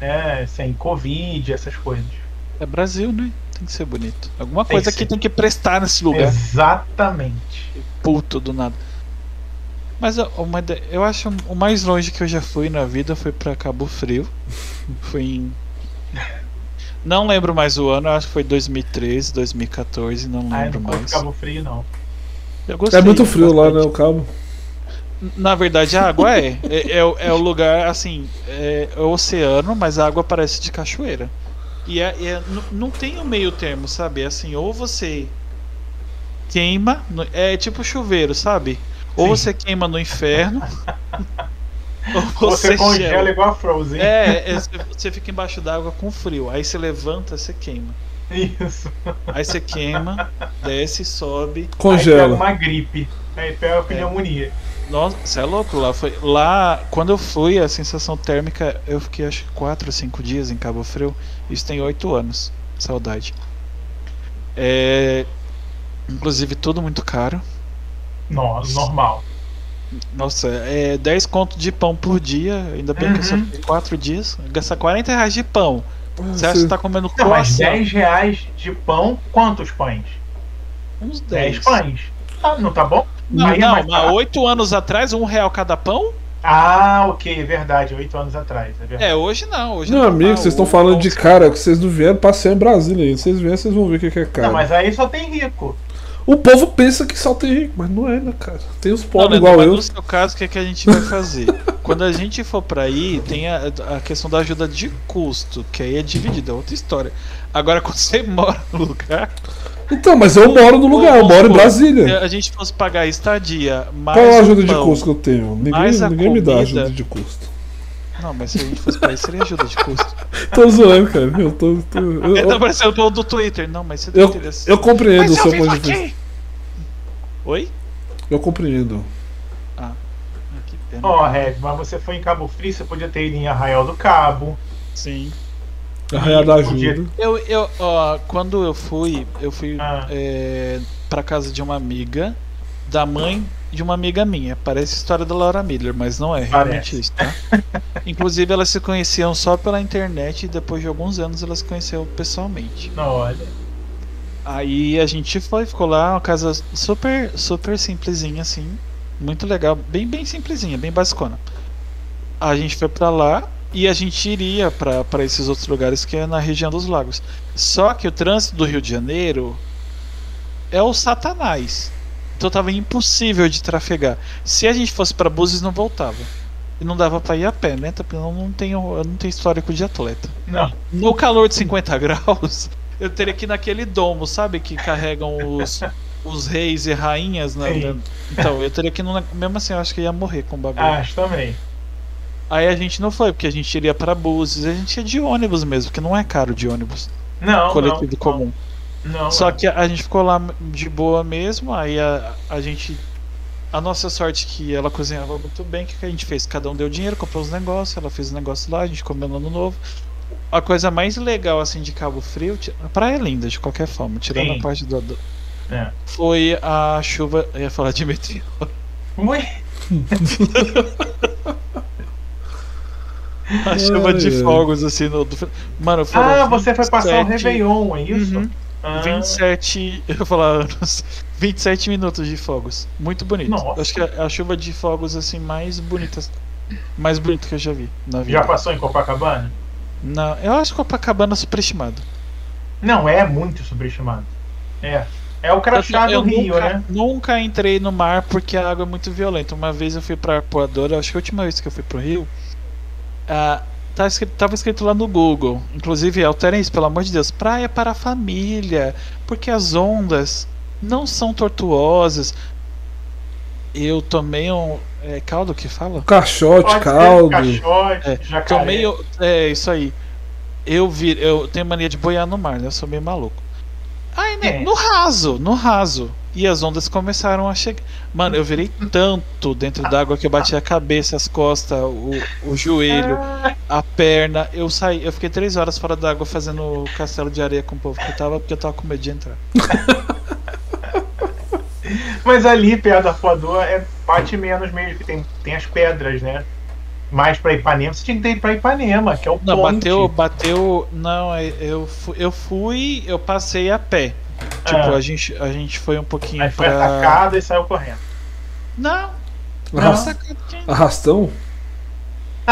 né? Sem Covid, essas coisas. É Brasil, né? Tem que ser bonito. Alguma Tem coisa que tem que prestar nesse lugar. Exatamente. Puto do nada. Mas uma eu acho o mais longe que eu já fui na vida foi pra Cabo Frio. [laughs] Fui em. Não lembro mais o ano, acho que foi 2013, 2014, não Ai, lembro não curto mais. Cabo Frio, não. Eu gostei É muito frio lá, né? O cabo. Na verdade, a água é. É, é o- é o lugar, assim, é, é o oceano, mas a água parece de cachoeira. E é, é- não, tem um meio termo, sabe? É assim, ou você queima, no- é tipo chuveiro, sabe? Ou Sim. você queima no inferno, [laughs] ou Você, você, congela gela. igual a Frozen. É, é, você fica embaixo d'água com frio. Aí você levanta, você queima. Isso. Aí você queima, desce, sobe. Aí pega Congela. uma gripe. Aí pega a pneumonia. Nossa, você é louco lá. Foi, lá, quando eu fui, a sensação térmica, eu fiquei acho que 4 ou 5 dias em Cabo Frio. Isso tem 8 anos. Saudade. É, inclusive, tudo muito caro. Nossa, normal. Nossa, é 10 conto de pão por dia. Ainda bem que eu só Uhum. fiquei 4 dias. Gastar 40 reais de pão. Você acha que tá comendo Não, mas croissant? 10 reais de pão, quantos pães? Uns 10 10. pães. Ah, não tá bom? Não, Aí é não, mais mas barato. oito anos atrás, um real cada pão? Ah, ok, é verdade, oito anos atrás. É verdade. É, hoje não. Hoje Meu não amigo, tá, vocês estão falando de cara que vocês não vieram passear em Brasília ainda. Vocês vierem, vocês vão ver o que que é caro. Não, mas aí só tem rico. O povo pensa que só tem rico, mas não é, né, cara? Tem os pobres igual mas eu. No seu caso, o que, é que a gente vai fazer? [laughs] Quando a gente for pra aí, tem a, a questão da ajuda de custo, que aí é dividida, é outra história. Agora, [laughs] quando você mora no lugar, Então, mas eu moro no lugar, eu moro em Brasília. se a gente fosse pagar estadia, mais Qual a ajuda de pão- custo que eu tenho? Ninguém, ninguém me dá ajuda de custo. Não, mas se a gente fosse pra aí, seria ajuda de custo. [laughs] Tô zoando, cara. Eu tô. tô- eu, É, tá eu, parecendo o povo do Twitter. Não, mas você eu, tem interesse. eu compreendo Mas o eu seu ponto de vista. Oi? Eu compreendo. Ah, que pena. Ó, Red, mas você foi em Cabo Frio, você podia ter ido em Arraial do Cabo. Sim. Arraial da ajuda. Eu, eu, ó, quando eu fui, eu fui Ah. é, pra casa de uma amiga, da mãe de uma amiga minha. Parece a história da Laura Miller, mas não é realmente Parece. isso, tá? [laughs] Inclusive, elas se conheciam só pela internet e depois de alguns anos elas se conheceram pessoalmente. Não, olha. Aí a gente foi, ficou lá, uma casa super, super simplesinha, assim. Muito legal, bem, bem simplesinha, bem basicona. A gente foi pra lá e a gente iria pra esses outros lugares que é na região dos lagos. Só que o trânsito do Rio de Janeiro é o satanás. Então tava impossível de trafegar. Se a gente fosse pra Búzios, não voltava. E não dava pra ir a pé, né? Porque eu não tenho, eu não tenho histórico de atleta. Não. No calor de 50 [laughs] graus, eu teria que ir naquele domo, sabe? Que carregam os, [laughs] os reis e rainhas. Na, na- então, eu teria que ir. no- Mesmo assim, eu acho que ia morrer com o bagulho. Acho também. Aí a gente não foi, porque a gente iria pra Búzios. A gente ia de ônibus mesmo, porque não é caro de ônibus. Não, coletivo não, comum. Não, Só que a gente ficou lá de boa mesmo. Aí a, a gente. A nossa sorte que ela cozinhava muito bem. O que, que a gente fez? Cada um deu dinheiro, comprou os negócios. Ela fez os negócios lá, a gente comeu no ano novo. A coisa mais legal assim de Cabo Frio, a praia é linda de qualquer forma, tirando Sim. a parte do, do- É. foi a chuva, eu ia falar de meteoro. Ui, A chuva de fogos assim no do, Mano, Ah, você foi passar o 27 Réveillon, é isso? Uhum. Ah, 27, eu ia falar [laughs] anos, 27 minutos de fogos. Muito bonito. Nossa. Acho que é a chuva de fogos assim mais bonita, mais bonita que eu já vi na vida. Já passou em Copacabana? Não, eu acho Copacabana superestimado. Não, é muito superestimado. É. É o crachá eu Rio, nunca, né? nunca entrei no mar porque a água é muito violenta. Uma vez eu fui pra Arpoadora, acho que a última vez que eu fui pro Rio, ah, tava, escrito, tava escrito lá no Google, inclusive alterem isso, pelo amor de Deus, praia para a família, porque as ondas não são tortuosas. Eu tomei um é, caldo que fala? Caixote, Pode caldo. Caixote, É, jacaré. Tomei, é isso aí. Eu vi, eu tenho mania de boiar no mar, né? Eu sou meio maluco. Aí, né, É. no raso, no raso. E as ondas começaram a chegar. Mano, eu virei tanto dentro d'água que eu bati a cabeça, as costas, o, o joelho, a perna. Eu saí, eu fiquei três horas fora d'água fazendo castelo de areia com o povo que eu tava, porque eu tava com medo de entrar. [laughs] Mas ali, perto da Arpoador, é, bate menos mesmo, que tem, tem as pedras, né? Mais pra Ipanema, você tinha que ter ido pra Ipanema, que é o Não, ponte. bateu, bateu. Não, é, eu fui, eu fui, eu passei a pé. Tipo, Ah. a, gente, a gente foi um pouquinho Aí foi pra. atacada e saiu correndo. Não, Arras- Arrastão?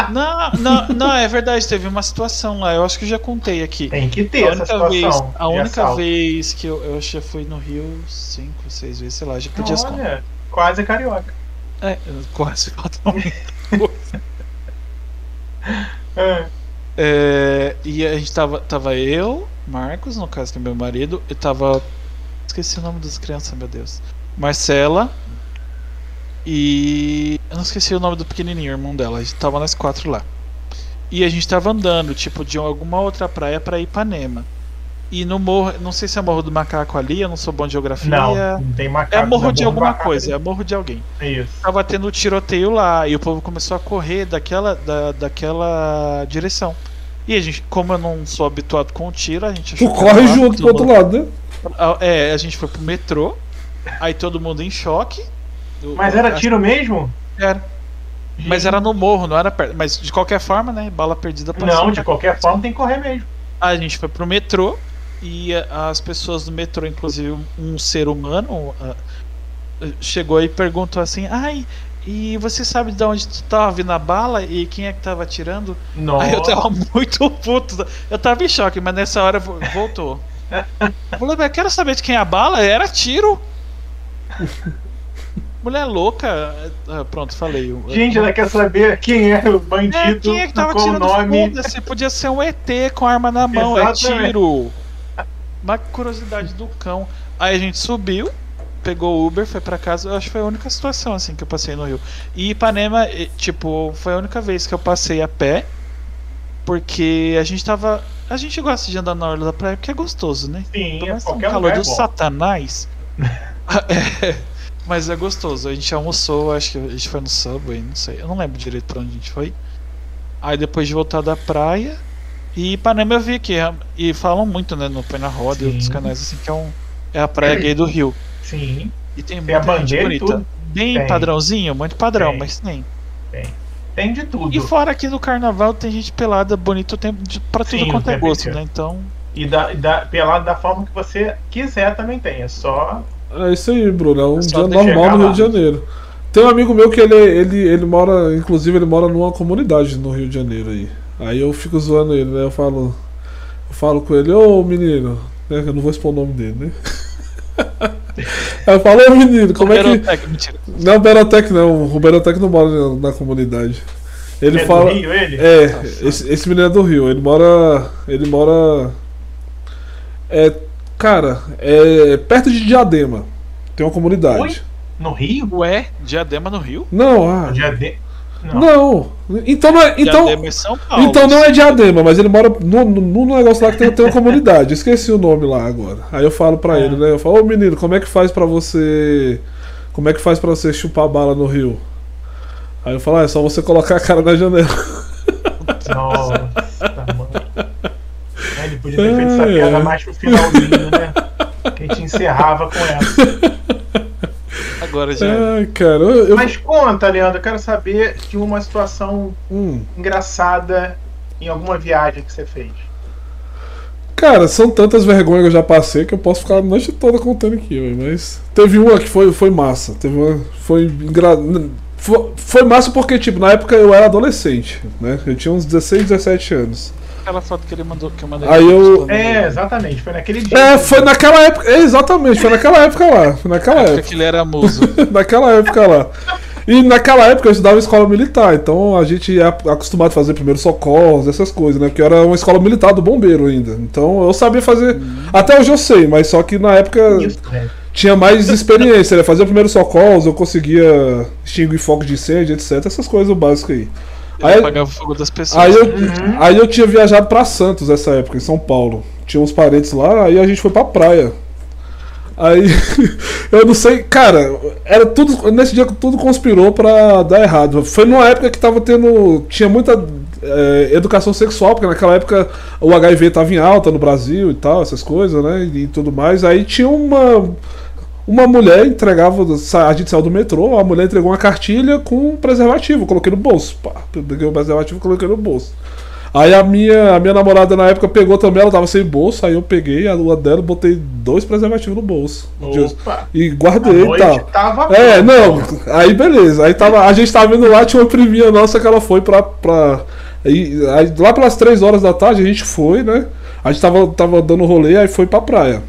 Não, não, não, é verdade, teve uma situação lá, eu acho que eu já contei aqui. Tem que ter A essa única, vez, situação. a única assalto. vez que eu, eu já fui no Rio cinco, seis vezes, sei lá, já contas. Olha, quase carioca. É, quase [laughs] falta [laughs] um. É. É, e a gente tava, tava eu, Marcos, no caso que é meu marido, e tava. Esqueci o nome das crianças, meu Deus. Marcela. E. Eu não esqueci o nome do pequenininho, irmão dela. A gente tava nós quatro lá. E a gente tava andando, tipo, de alguma outra praia pra Ipanema. E no morro, não sei se é Morro do Macaco ali, eu não sou bom de geografia. Não, não tem macaco. é morro não de alguma macaco coisa, é morro de alguém. Isso. Tava tendo tiroteio lá e o povo começou a correr daquela, da, daquela direção. E a gente, como eu não sou habituado com o tiro, a gente Tu achou que corre junto pro outro lado, né? Ah, É, a gente foi pro metrô, aí todo mundo em choque. O- Mas era tiro mesmo? Era. Mas era no morro, não era perto. Mas de qualquer forma, né? Bala perdida pra Não, de qualquer forma tem que correr mesmo. Aí a gente foi pro metrô e a- as pessoas do metrô, inclusive um ser humano, ah, chegou e perguntou assim: Ai, e você sabe de onde tu tava vindo a bala e quem é que tava atirando? Nossa. Aí eu tava muito [laughs] puto. Eu tava em choque, mas nessa hora vo- voltou. [laughs] Eu falei, "Mas eu quero saber de quem é a bala? Era tiro. [laughs] Mulher louca. Ah, pronto, falei. Gente, ela quer saber quem é o É, bandido, quem é que tava tirando nome. foda-se? Podia ser um ET com arma na mão, é Exatamente. tiro. Uma curiosidade do cão. Aí a gente subiu, pegou o Uber, foi pra casa. Eu acho que foi a única situação assim que eu passei no Rio. E Ipanema, tipo, foi a única vez que eu passei a pé. Porque a gente tava. A gente gosta de andar na orla da praia porque é gostoso, né? Sim, Pelo menos tá um calor é do bom. satanás. É, [laughs] mas é gostoso. A gente almoçou, acho que a gente foi no Subway, não sei. Eu não lembro direito pra onde a gente foi. Aí depois de voltar da praia. E Ipanema eu vi aqui. E falam muito, né, no Põe na Roda e Sim. outros canais assim, que é, um, é a praia gay do Rio. Sim, E tem, Tem muita gente e bonita. tudo? Bem Tem. padrãozinho, muito padrão, Tem. mas tem. tem de tudo. E fora aqui no carnaval tem gente pelada, bonito o tempo de, pra tudo Sim, quanto é gosto, né? Então. E da, e da, pelado da forma que você quiser também tem. É só. É isso aí, Bruno. É um dia normal no lá. Rio de Janeiro. Tem um amigo meu que ele, ele, ele mora, inclusive ele mora numa comunidade no Rio de Janeiro aí. Aí eu fico zoando ele, né? Eu falo, eu falo com ele, ô menino, né? Eu não vou expor o nome dele, né? [laughs] Aí eu falo, ô menino, como é que. Mentira. Não, o Berotec não, o Berotec não mora na, na comunidade. Ele é fala. do Rio, ele? É, esse, esse menino é do Rio. Ele mora. Ele mora. É. Cara, é perto de Diadema. Tem uma comunidade. Oi? No Rio? Ué, Diadema no Rio? Não, ah. Diadema. Não. Não. Então não é. Então, São Paulo. então não é Diadema, mas ele mora no, no, no negócio lá que tem, tem uma comunidade. Esqueci o nome lá agora. Aí eu falo pra É. ele, né? Eu falo, ô menino, como é que faz pra você. Como é que faz pra você chupar bala no Rio? Aí eu falo, ah, é só você colocar a cara na janela. Nossa. É, podia ter feito essa piada ai. mais pro finalzinho, né? [laughs] Que a gente encerrava com essa. Agora já. Ai, cara, eu. Mas conta, Leandro, eu quero saber de uma situação hum. engraçada em alguma viagem que você fez. Cara, são tantas vergonhas que eu já passei que eu posso ficar a noite toda contando aqui, mas teve uma que foi, foi massa. Teve uma. Foi engra... foi, foi massa porque, tipo, na época eu era adolescente, né? Eu tinha uns 16, 17 anos. Aquela foto que ele mandou, que eu mandei. Aí eu- É, exatamente, foi naquele dia. É, foi naquela época. é, exatamente, foi naquela época lá. Foi naquela Época época. que ele era muso. [laughs] naquela época lá. E naquela época eu estudava em escola militar, então a gente é acostumado a fazer primeiros socorros, essas coisas, né? Porque eu era uma escola militar do bombeiro ainda. Então eu sabia fazer. Até hoje eu sei, mas só que na época Isso, né? tinha mais experiência, né? Fazia primeiros socorros, eu conseguia extinguir foco de incêndio, etc. Essas coisas básicas aí. Aí- apagava o fogo das pessoas. Aí eu, Uhum. aí eu tinha viajado pra Santos essa época, em São Paulo. Tinha uns parentes lá, aí a gente foi pra praia. Aí, [laughs] eu não sei, cara, era tudo. Nesse dia tudo conspirou pra dar errado. Foi numa época que tava tendo. Tinha muita é, educação sexual, porque naquela época o HIV tava em alta no Brasil e tal, essas coisas, né? E tudo mais. Aí tinha uma. Uma mulher entregava. A gente saiu do metrô, a mulher entregou uma cartilha com um preservativo. Coloquei no bolso. Pá, peguei o preservativo e coloquei no bolso. Aí a minha, a minha namorada na época pegou também, ela tava sem bolso, aí eu peguei a lua dela, botei dois preservativos no bolso. Opa! E guardei e tal. tava É, não, aí beleza. Aí tava, a gente tava indo lá, tinha uma priminha nossa que ela foi pra. pra aí, aí lá pelas 3 horas da tarde a gente foi, né? A gente tava, tava dando rolê, aí foi pra praia.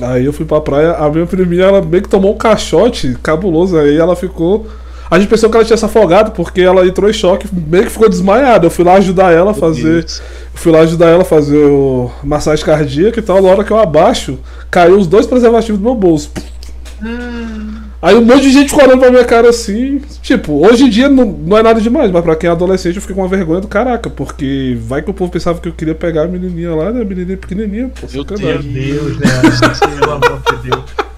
Aí eu fui pra praia, a minha priminha, ela meio que tomou um caixote cabuloso, aí ela ficou. A gente pensou que ela tinha se afogado, porque ela entrou em choque, meio que ficou desmaiada. Eu fui lá ajudar ela a fazer. Deus. Fui lá ajudar ela a fazer o massagem cardíaca e tal. Na hora que eu abaixo, caiu os dois preservativos do meu bolso. Aí um monte de gente ficou olhando pra minha cara assim. Tipo, hoje em dia não, não é nada demais, mas pra quem é adolescente eu fiquei com uma vergonha do caraca, porque vai que o povo pensava que eu queria pegar a menininha lá, né? A menininha pequenininha, pô, Meu sacanagem. Meu Deus, né? Pelo amor de Deus. [laughs]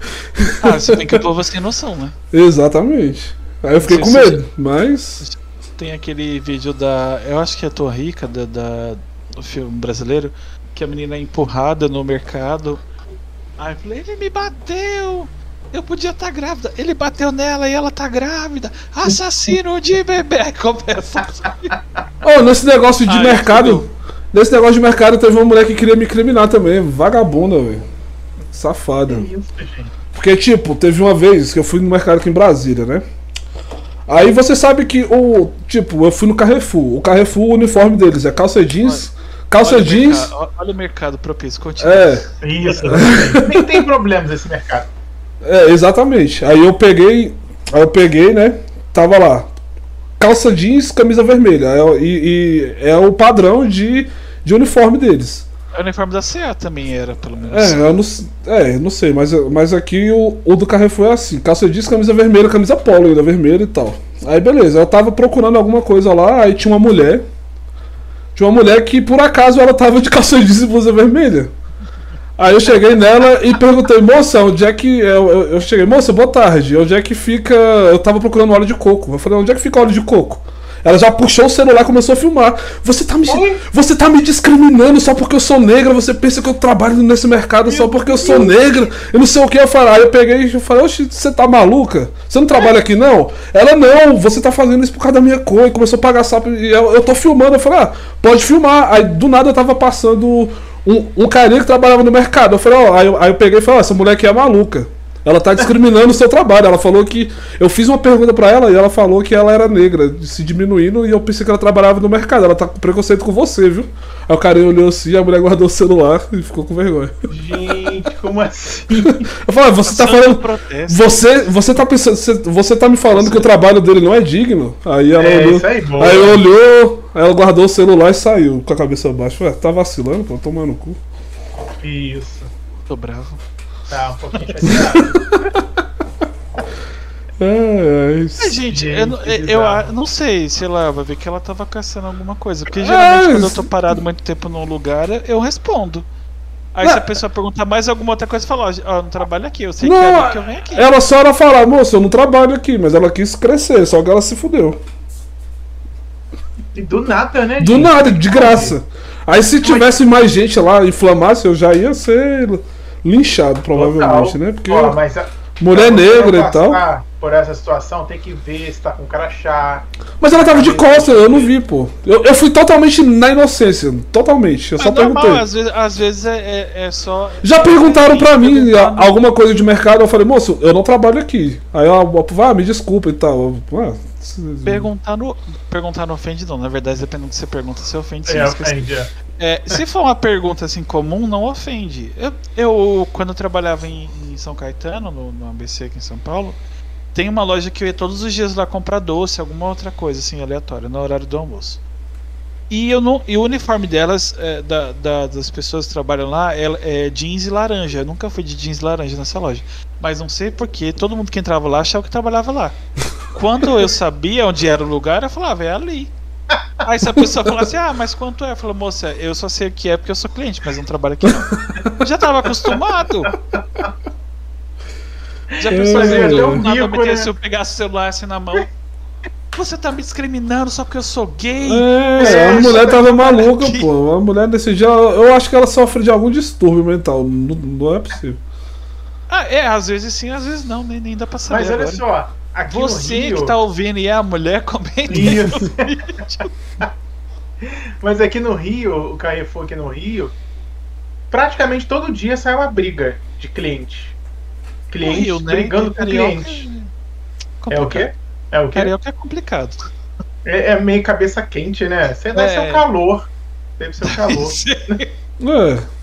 Ah, se bem que o povo sem noção, né? Exatamente. Aí eu fiquei com medo, mas. Tem aquele vídeo da. Eu acho que é a Tua Rica, da, da- do filme brasileiro, que a menina é empurrada no mercado. Aí eu falei, ele me bateu! Eu podia estar grávida. Ele bateu nela e ela tá grávida. Assassino de bebê. [laughs] Começa. Oh, nesse negócio de Ai, mercado. Nesse negócio de mercado teve uma mulher que queria me incriminar também. Vagabunda, velho. Safada. Que isso, gente. Porque, tipo, teve uma vez que eu fui no mercado aqui em Brasília, né? Aí você sabe que o. Tipo, eu fui no Carrefour. O Carrefour, o uniforme deles é calça jeans. Calça olha jeans. O mercado, olha o mercado propício, continua. É, Isso. [laughs] Nem tem problemas esse mercado. É, exatamente. Aí eu peguei. Aí eu peguei, né? Tava lá. Calça jeans, camisa vermelha. É, e, e é o padrão de, de uniforme deles. O uniforme da CA também era, pelo menos. É, eu não, é, não sei, mas, mas aqui o, o do Carrefour é assim: calça jeans, camisa vermelha, camisa polo ainda vermelha e tal. Aí beleza, eu tava procurando alguma coisa lá, aí tinha uma mulher. Tinha uma mulher que por acaso ela tava de calça jeans e blusa vermelha. Aí eu cheguei nela e perguntei, moça, onde é que. Eu, eu, eu cheguei, moça, boa tarde, onde é que fica. Eu tava procurando óleo de coco. Eu falei, onde é que fica óleo de coco? Ela já puxou o celular e começou a filmar. Você tá me, Oi? você tá me discriminando só porque eu sou negra. Você pensa que eu trabalho nesse mercado só porque eu sou negra. Eu não sei o que eu falar. Aí eu peguei e falei, oxe, você tá maluca? Você não trabalha aqui não? Ela, não, você tá fazendo isso por causa da minha cor. E começou a pagar sapo. E eu, eu tô filmando. Eu falei, ah, pode filmar. Aí do nada eu tava passando um, um carinha que trabalhava no mercado. Eu falei, ó, aí, eu- aí eu peguei e falei, ó, essa mulher aqui é maluca. Ela tá discriminando o seu trabalho. Ela falou que. Eu fiz uma pergunta pra ela e ela falou que ela era negra, se diminuindo, e eu pensei que ela trabalhava no mercado. Ela tá com preconceito com você, viu? Aí o cara olhou assim, a mulher guardou o celular [laughs] e ficou com vergonha. Gente, como assim? [laughs] Eu falei, ah, você tá falando. Você, você tá pensando. Você, você tá me falando que o trabalho dele não é digno? Aí ela É, olhou. isso aí. Aí olhou, ela guardou o celular e saiu com a cabeça baixa. Ué, tá vacilando, pô, tomando no cu. Isso. Tô bravo. Tá, um pouquinho chateado. É, [laughs] é É, isso. gente, Gente, eu, eu, eu não sei, sei lá, vai ver que ela tava caçando alguma coisa. Porque geralmente É, quando eu tô parado muito tempo num lugar, eu respondo. Aí Não. se a pessoa perguntar mais alguma outra coisa, fala, ó, ó, eu não trabalho aqui, eu sei Não, que é que eu venho aqui. Ela só era falar, moça, eu não trabalho aqui, mas ela quis crescer, só que ela se fudeu. E do nada, né? Do gente? nada, de graça. Aí se tivesse mais gente lá, inflamasse, eu já ia ser linchado, provavelmente, Total. né? Porque Ó, mas a- mulher negra e tal. passar Por essa situação, tem que ver se tá com crachá. Mas ela tava de costas, eu não vi, pô. Eu, eu fui totalmente na inocência, totalmente. Eu só é normal, perguntei. às vezes, às vezes é, é- é só. Já perguntaram pra mim alguma coisa de mercado, eu falei, moço, eu não trabalho aqui. Aí ela, ah, me desculpa e tal. Ah, c- Perguntar no, perguntar não ofende, não. Na verdade, dependendo do que você pergunta, você ofende. sim, É, ofende, é. É, se for uma pergunta assim comum, não ofende. Eu, eu, quando eu trabalhava em, em São Caetano, no, no ABC aqui em São Paulo, tem uma loja que eu ia todos os dias lá comprar doce, alguma outra coisa assim aleatória, no horário do almoço. E, eu não, e o uniforme delas, é, da, da- das pessoas que trabalham lá, é, é jeans e laranja. Eu nunca fui de jeans e laranja nessa loja. Mas não sei porque todo mundo que entrava lá achava que trabalhava lá. [laughs] Quando eu sabia onde era o lugar, eu falava, é ali. Aí se a pessoa falasse, ah, mas quanto é? Eu falei, moça, eu só sei o que é porque eu sou cliente, mas não trabalho aqui não. Eu já tava acostumado. Já pensou assim, é eu, um nada rico, meter né? se eu pegasse o celular assim na mão. Você tá me discriminando só porque eu sou gay? É, a mulher tava é maluca, aqui. pô. A mulher desse dia, eu acho que ela sofre de algum distúrbio mental. Não, não é possível. Ah, é, às vezes sim, às vezes não, nem, nem dá pra saber Mas olha agora. só, aqui Você no Rio... que tá ouvindo e é a mulher, [laughs] comenta Isso. Mas aqui no Rio, o Carrefour aqui no Rio, praticamente todo dia sai uma briga de cliente. Cliente Rio, né? brigando com cliente. É É o quê? É o quê? Carioca é complicado. É, é meio cabeça quente, né? Você deve É. ser o calor. Deve ser o [laughs] calor. É.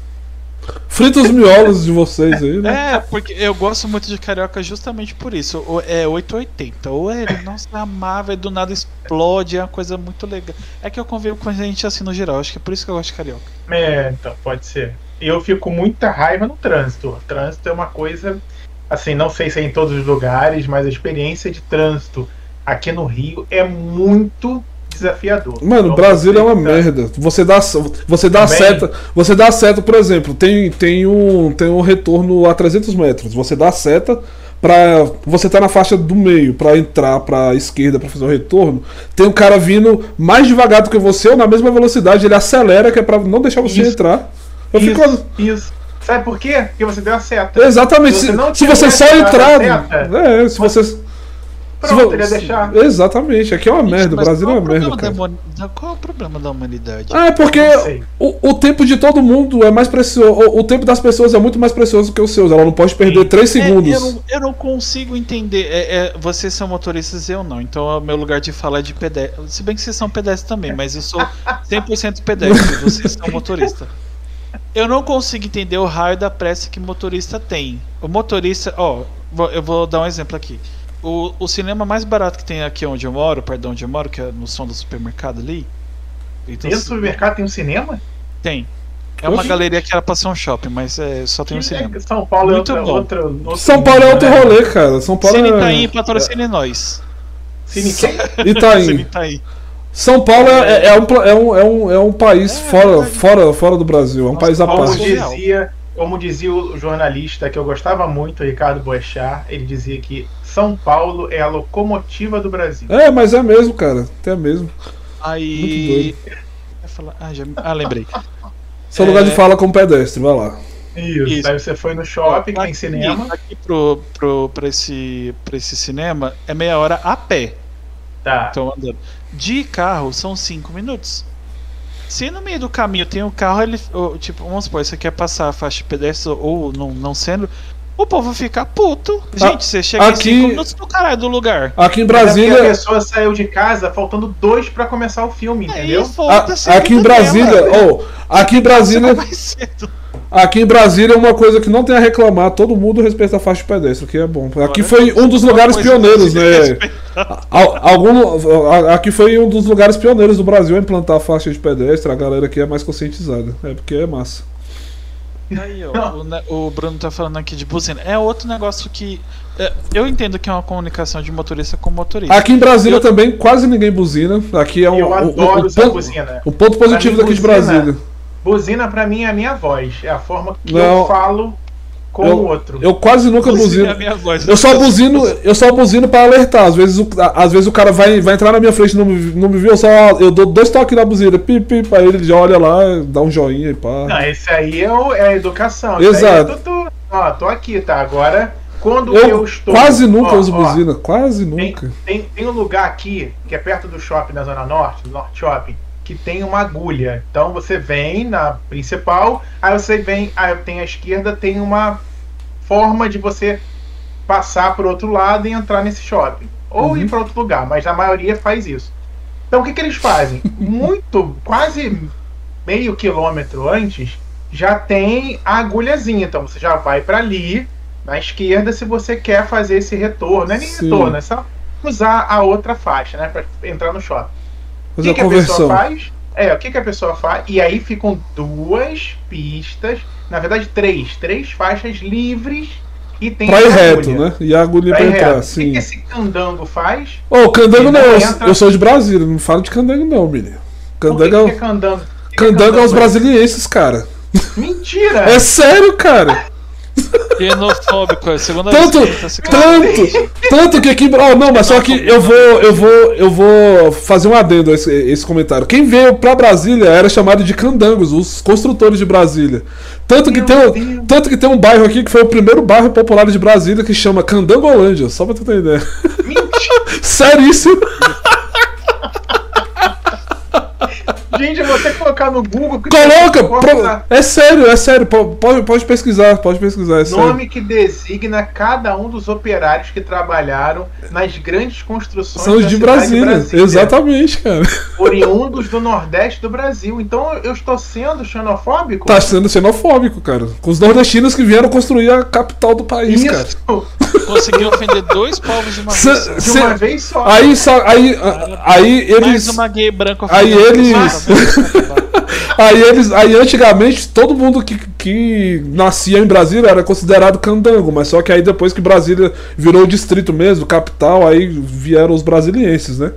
Frita os miolos de vocês aí, né? É, porque eu gosto muito de carioca justamente por isso. Ou É 880. Ou ele, nossa, amava e do nada explode, é uma coisa muito legal. É que eu convivo com gente assim no geral, acho que é por isso que eu gosto de carioca. É, então, pode ser. Eu fico com muita raiva no trânsito. O trânsito é uma coisa, assim, não sei se é em todos os lugares, mas a experiência de trânsito aqui no Rio é muito desafiador. Mano, Então, Brasília é uma você tá- merda. Você dá, você dá Também? seta, você dá seta, por exemplo, tem, tem um tem um retorno a 300 metros. Você dá seta pra você tá na faixa do meio pra entrar pra esquerda pra fazer o retorno. Tem um cara vindo mais devagar do que você ou na mesma velocidade, ele acelera que é pra não deixar você Isso. entrar. Eu Isso, fico isso. Sabe por quê? Porque você deu a seta. Exatamente. Se Se, você você só entrar, seta, é, se você Pronto, ele ia deixar. Exatamente, aqui é uma merda, o Brasil é uma merda, cara. da Qual é o problema da humanidade? Ah, é porque o, o tempo de todo mundo é mais precioso. O, o tempo das pessoas é muito mais precioso que o seu. Ela não pode perder 3 É, segundos. eu, não, eu não consigo entender. É, é, vocês são motoristas eu não. Então o meu lugar de fala é de pedestre. Se bem que vocês são pedestres também, mas eu sou 100% pedestre. [laughs] vocês são motorista. Eu não consigo entender o raio da pressa que motorista tem. O motorista, ó, eu vou dar um exemplo aqui. O, o cinema mais barato que tem aqui onde eu moro, perdão, onde eu moro, que é no som do supermercado ali. Então, Dentro do supermercado tem um cinema? Tem. É uma Oxi. galeria que era pra ser um shopping, mas é, só tem um Que cinema. é- São Paulo Muito é bom. outra, outro, outro São Paulo é outro rolê, cara. São Paulo Cine é. Itaim patrocine nós. Cine quem? Cine Itaim. Itaim. São Paulo é, é um, pla- é, um, é, um, é um país É, fora, fora, fora do Brasil. É um Nossa, país à parte. Dizia, como dizia o jornalista que eu gostava muito, Ricardo Boechat, ele dizia que São Paulo é a locomotiva do Brasil. É, mas é mesmo, cara. Até mesmo. Aí. Ah, já... ah, lembrei. [laughs] Seu lugar de É. fala como pedestre, vai lá. Isso. Isso. Aí você foi no shopping, que tem Aqui- cinema. Aqui pro, pro, pra, esse, pra esse cinema é meia hora a pé. Tá. Então andando. De carro são cinco minutos. Se no meio do caminho tem um carro, ele. ou, tipo, vamos supor, você quer passar a faixa de pedestre ou não, não sendo. O povo fica puto. Gente, você chega aqui- em 5 minutos no caralho do lugar. Aqui em Mas é porque a Brasília. pessoa saiu de casa faltando dois pra começar o filme, entendeu? Aí, a- aqui em Brasília. dela. Oh, aqui em Brasília. Aqui em Brasília é uma coisa que não tem a reclamar, todo mundo respeita a faixa de pedestre, que é bom. Aqui foi um dos lugares pioneiros, né? Algum, aqui foi um dos lugares pioneiros do Brasil a implantar a faixa de pedestre, a galera aqui é mais conscientizada. É porque é massa. Aí, ó, o, o Bruno tá falando aqui de buzina. É outro negócio que. é, eu entendo que é uma comunicação de motorista com motorista. Aqui em Brasília Eu- também quase ninguém buzina. Aqui é um, Eu adoro um usar ponto, buzina. um ponto positivo daqui de buzina- Brasília. Buzina pra mim é a minha voz. É a forma que Não. eu falo com Eu- o outro. Eu quase nunca Buzina é buzino. voz. Eu só buzino, eu só buzino para alertar. Às vezes, o, às vezes o cara vai, vai entrar na minha frente e não, me- não me viu, eu só eu dou dois toques na buzina, pi, pi, aí ele já olha lá, dá um joinha e pá. Não, esse aí é, o- é a educação. Aí Exato. é tudo- ó, tô aqui, tá? Agora, quando eu, Eu estou. quase nunca ó, uso ó, buzina, quase Tem, nunca. tem, tem um lugar aqui, que é perto do shopping na Zona Norte, do Norte Shopping, que tem uma agulha. Então você vem na principal, aí você vem, aí tem à esquerda, tem uma forma de você passar por outro lado e entrar nesse shopping. Ou Uhum. ir para outro lugar, mas a maioria faz isso. Então o que, que eles fazem? [laughs] Muito, quase meio quilômetro antes, já tem a agulhazinha. Então você já vai para ali, na esquerda, se você quer fazer esse retorno. Não é nem Sim. retorno, é só usar a outra faixa, né? Para entrar no shopping. O que, a que a pessoa faz? É, o que, que a pessoa faz? E aí ficam duas pistas, na verdade três, três faixas livres e tem Pra ir reto, né? E a agulha Pra pra entrar, reto. O que, sim. que esse candango faz? Ô, o candango não, entra- eu sou de Brasília, não falo de candango não, menino. Que, Candango, que é é o- candango? Que que candango é os é? brasilienses, cara. Mentira! [laughs] É sério, cara. Xenofóbico, é a segunda Tanto, vez tá se calando. tanto, tanto que aqui. Oh, não, mas só que eu vou, eu vou, eu vou fazer um adendo a esse, esse comentário. Quem veio pra Brasília era chamado de candangos, os construtores de Brasília. Tanto que, Meu tem, um- Deus. tanto que tem um bairro aqui que foi o primeiro bairro popular de Brasília que chama Candangolândia, só pra tu ter ideia. Mentira! [laughs] Seríssimo. [laughs] Gente, eu vou até colocar no Google. Coloca! pro- é sério, é sério. po- Pode, pode pesquisar, pode pesquisar, é sério. Nome que designa cada um dos operários que trabalharam nas grandes construções São os da de cidade Brasília. Exatamente, cara. Oriundos do Nordeste do Brasil. Então eu estou sendo xenofóbico? Tá sendo xenofóbico, cara. Com os nordestinos que vieram construir a capital do país, cara. Isso! Conseguiu ofender dois povos de uma Cê- vez. só. De uma vez só. Aí só. Aí, aí Mais eles. uma gay branca aí eles-. [laughs] Aí eles. Aí antigamente todo mundo que, que nascia em Brasília era considerado candango, mas só que aí depois que Brasília virou distrito mesmo, capital, aí vieram os brasilienses, né?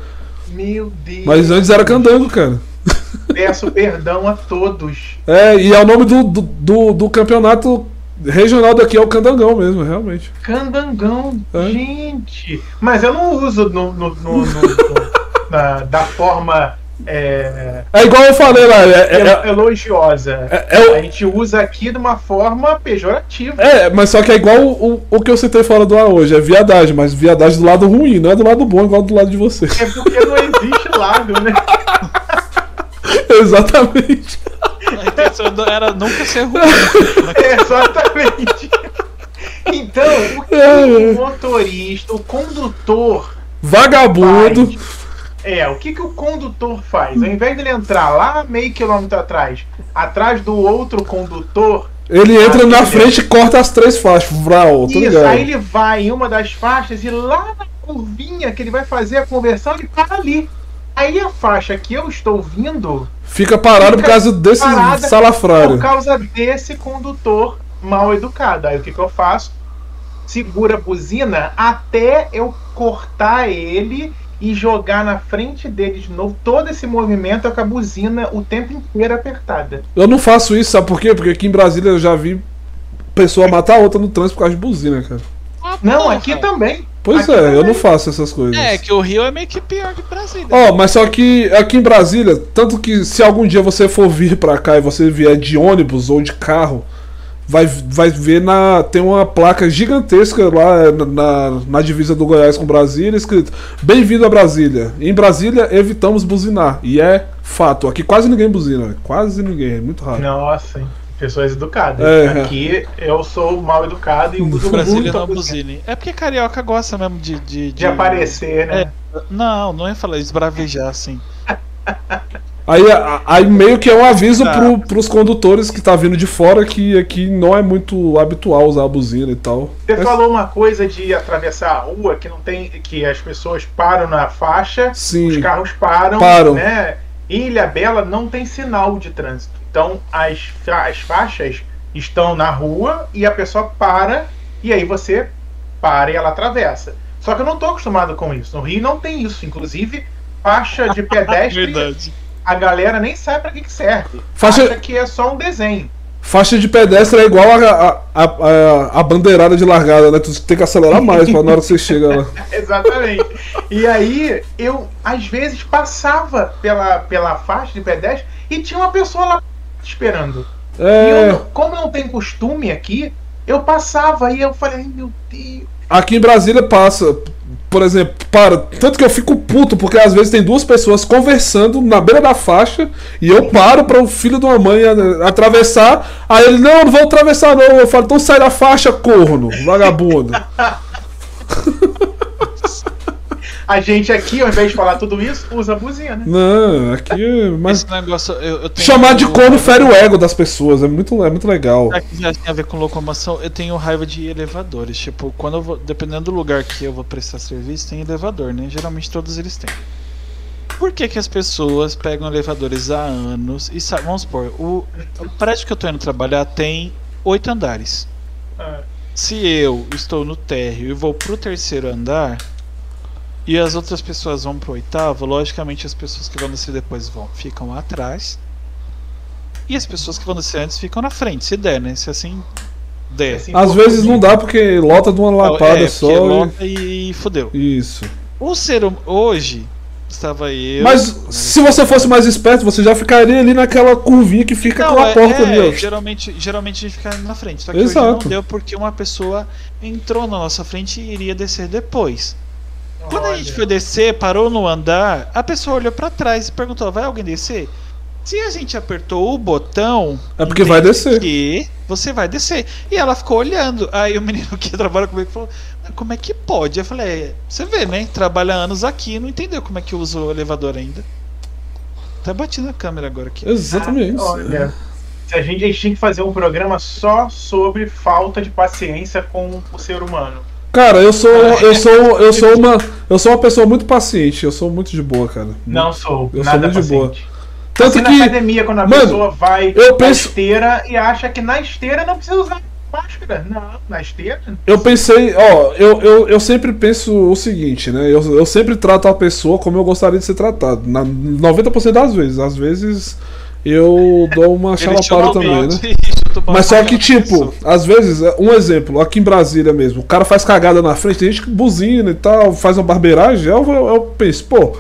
Meu Deus. Mas antes era candango, cara. [laughs] Peço perdão a todos. É, e é o nome do, do, do, do campeonato regional daqui, é o Candangão mesmo, realmente. Candangão, É. gente. Mas eu não uso no, no- no- no- [laughs] na- da forma é, É igual eu falei lá. É, é, é, elogiosa. é- é o- A gente usa aqui de uma forma pejorativa. é, mas só que é igual o, o que eu citei fora do ar hoje. É viadagem, mas viadagem do lado ruim, não é do lado bom, igual do lado de você. É porque não existe [laughs] lado, né? Exatamente. A intenção era nunca ser ruim. [laughs] Exatamente. Então, o que É. o motorista, o condutor Vagabundo. faz? É, o que, que o condutor faz? Ao invés dele entrar lá meio quilômetro atrás, atrás do outro condutor, Ele entra Ah, na beleza. frente e corta as três faixas. Vral, tô isso, ligado. aí ele vai em uma das faixas e lá na curvinha que ele vai fazer a conversão, ele para ali. Aí a faixa que eu estou vindo Fica parado por causa desse parada salafrário. por causa desse condutor mal educado. Aí o que, que eu faço? Segura a buzina até eu cortar ele e jogar na frente dele de novo todo esse movimento com a buzina o tempo inteiro apertada. Eu não faço isso, sabe por quê? Porque aqui em Brasília eu já vi pessoa matar outra no trânsito por causa de buzina, cara. Não, Porra. aqui também. Pois Aqui é, eu também. não faço essas coisas. É, que o Rio é meio que pior que Brasília. Ó, mas só que aqui em Brasília, tanto que se algum dia você for vir pra cá e você vier de ônibus ou de carro, vai, vai ver na. Tem uma placa gigantesca lá na, na, na divisa do Goiás com Brasília, escrito Bem-vindo a Brasília. Em Brasília evitamos buzinar. E é fato. Aqui quase ninguém buzina. Quase ninguém, é muito raro. Nossa, hein? pessoas educadas. É. Aqui eu sou mal educado e uso Brasília muito não buzina buzine. É porque carioca gosta mesmo de. De, de aparecer, né? Não, não ia falar esbravejar assim. [laughs] Aí, aí meio que é um aviso Tá. pro, pros condutores que tá vindo de fora que aqui não é muito habitual usar a buzina e tal. Você Mas- falou uma coisa de atravessar a rua que não tem, que as pessoas param na faixa, Sim. os carros param, Param. né? Em Ilha Bela não tem sinal de trânsito. Então as, as faixas estão na rua e a pessoa para e aí você para e ela atravessa. Só que eu não estou acostumado com isso. No Rio não tem isso. Inclusive faixa de [laughs] pedestre, Verdade. A galera nem sabe para que, que serve. Faixa- Acha que é só um desenho. Faixa de pedestre é igual a, a, a, a- bandeirada de largada, né? Tu tem que acelerar mais pra na hora que você chega lá. [laughs] Exatamente. E aí, eu, às vezes, passava pela, pela faixa de pedestre e tinha uma pessoa lá esperando. E eu, É, como não tem costume aqui, eu passava e eu falei, meu Deus. Aqui em Brasília passa, por exemplo, para. Tanto que eu fico puto, porque às vezes tem duas pessoas conversando na beira da faixa e eu paro para o filho de uma mãe atravessar. Aí ele, não, não vou atravessar não. Eu falo, então sai da faixa, corno, vagabundo. [laughs] A gente aqui, ao invés de falar tudo isso, usa a buzina. Não, aqui é. Mas Esse negócio. Eu, eu tenho- chamar de corno fere o ego das pessoas, é muito, é muito legal. Já tem a ver com locomoção, eu tenho raiva de elevadores. Tipo, quando eu vou. Dependendo do lugar que eu vou prestar serviço, tem elevador, né? Geralmente todos eles têm. Por que, que as pessoas pegam elevadores há anos e Vamos supor, o, o prédio que eu tô indo trabalhar tem oito andares. Ah, Se eu estou no térreo e vou pro terceiro andar e as outras pessoas vão pro oitavo, logicamente as pessoas que vão descer depois vão ficam atrás e as pessoas que vão descer antes ficam na frente, se der, né? Se assim der. assim, Às vezes não dá porque lota de uma lapada é, só. porque e- lota e fudeu. Isso. O ser hum- hoje estava eu. Mas se você fosse mais esperto, você já ficaria ali naquela curvinha que fica Não, com a é- porta é, ali. Geralmente, geralmente a gente fica na frente. Só que hoje Exato. não deu porque uma pessoa entrou na nossa frente e iria descer depois. Quando a gente Olha. foi descer, parou no andar, a pessoa olhou pra trás e perguntou: vai alguém descer? Se a gente apertou o botão. É porque vai descer. Que você vai descer. E ela ficou olhando. Aí o menino [laughs] que trabalha comigo falou: "Mas como é que pode? Eu falei: "É, você vê, né? Trabalha anos aqui não entendeu como é que usa o elevador ainda. Tá batendo a câmera agora aqui. Exatamente. Ah, olha, se a gente, a gente tinha que fazer um programa só sobre falta de paciência com o ser humano. Cara, eu sou, eu sou, [laughs] eu sou uma, eu sou uma pessoa muito paciente. Eu sou muito de boa, cara. Não sou, Eu sou nada muito de boa. Tanto assim, que na academia, quando a Mano, pessoa vai eu na penso- esteira e acha que na esteira não precisa usar máscara. Não, na esteira. eu pensei, ó, eu, eu, eu sempre penso o seguinte, né? Eu, eu sempre trato a pessoa como eu gostaria de ser tratado. Na 90% das vezes. Às vezes eu dou uma chalapada também, né? Mas só que, tipo, às vezes, um exemplo, aqui em Brasília mesmo, o cara faz cagada na frente, tem gente que buzina e tal, faz uma barbeiragem, eu, eu, eu penso, pô,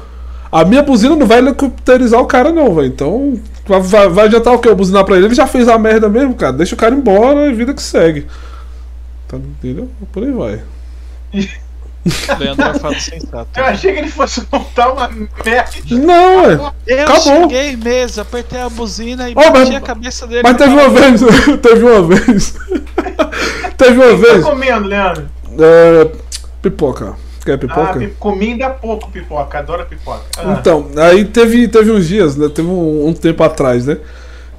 A minha buzina não vai helicopterizar o cara, não, velho. Então, vai, vai adiantar o quê? Eu buzinar pra ele? Ele já fez a merda mesmo, cara. Deixa o cara embora e vida que segue. Tá, entendeu? Por aí vai. [laughs] Leandro é fato sensato. Eu achei que ele fosse montar uma merda. Não. Eu Acabou. cheguei mesmo, apertei a buzina e mas- bati a cabeça dele. Mas [laughs] teve uma vez. teve uma vez. teve uma O que tá vez. comendo, Leandro? É, pipoca. Quer Ah, pipoca? pi- comi ainda há pouco pipoca, adoro pipoca. Ah, Então, aí teve, teve uns dias, né? Teve um, um tempo atrás, né?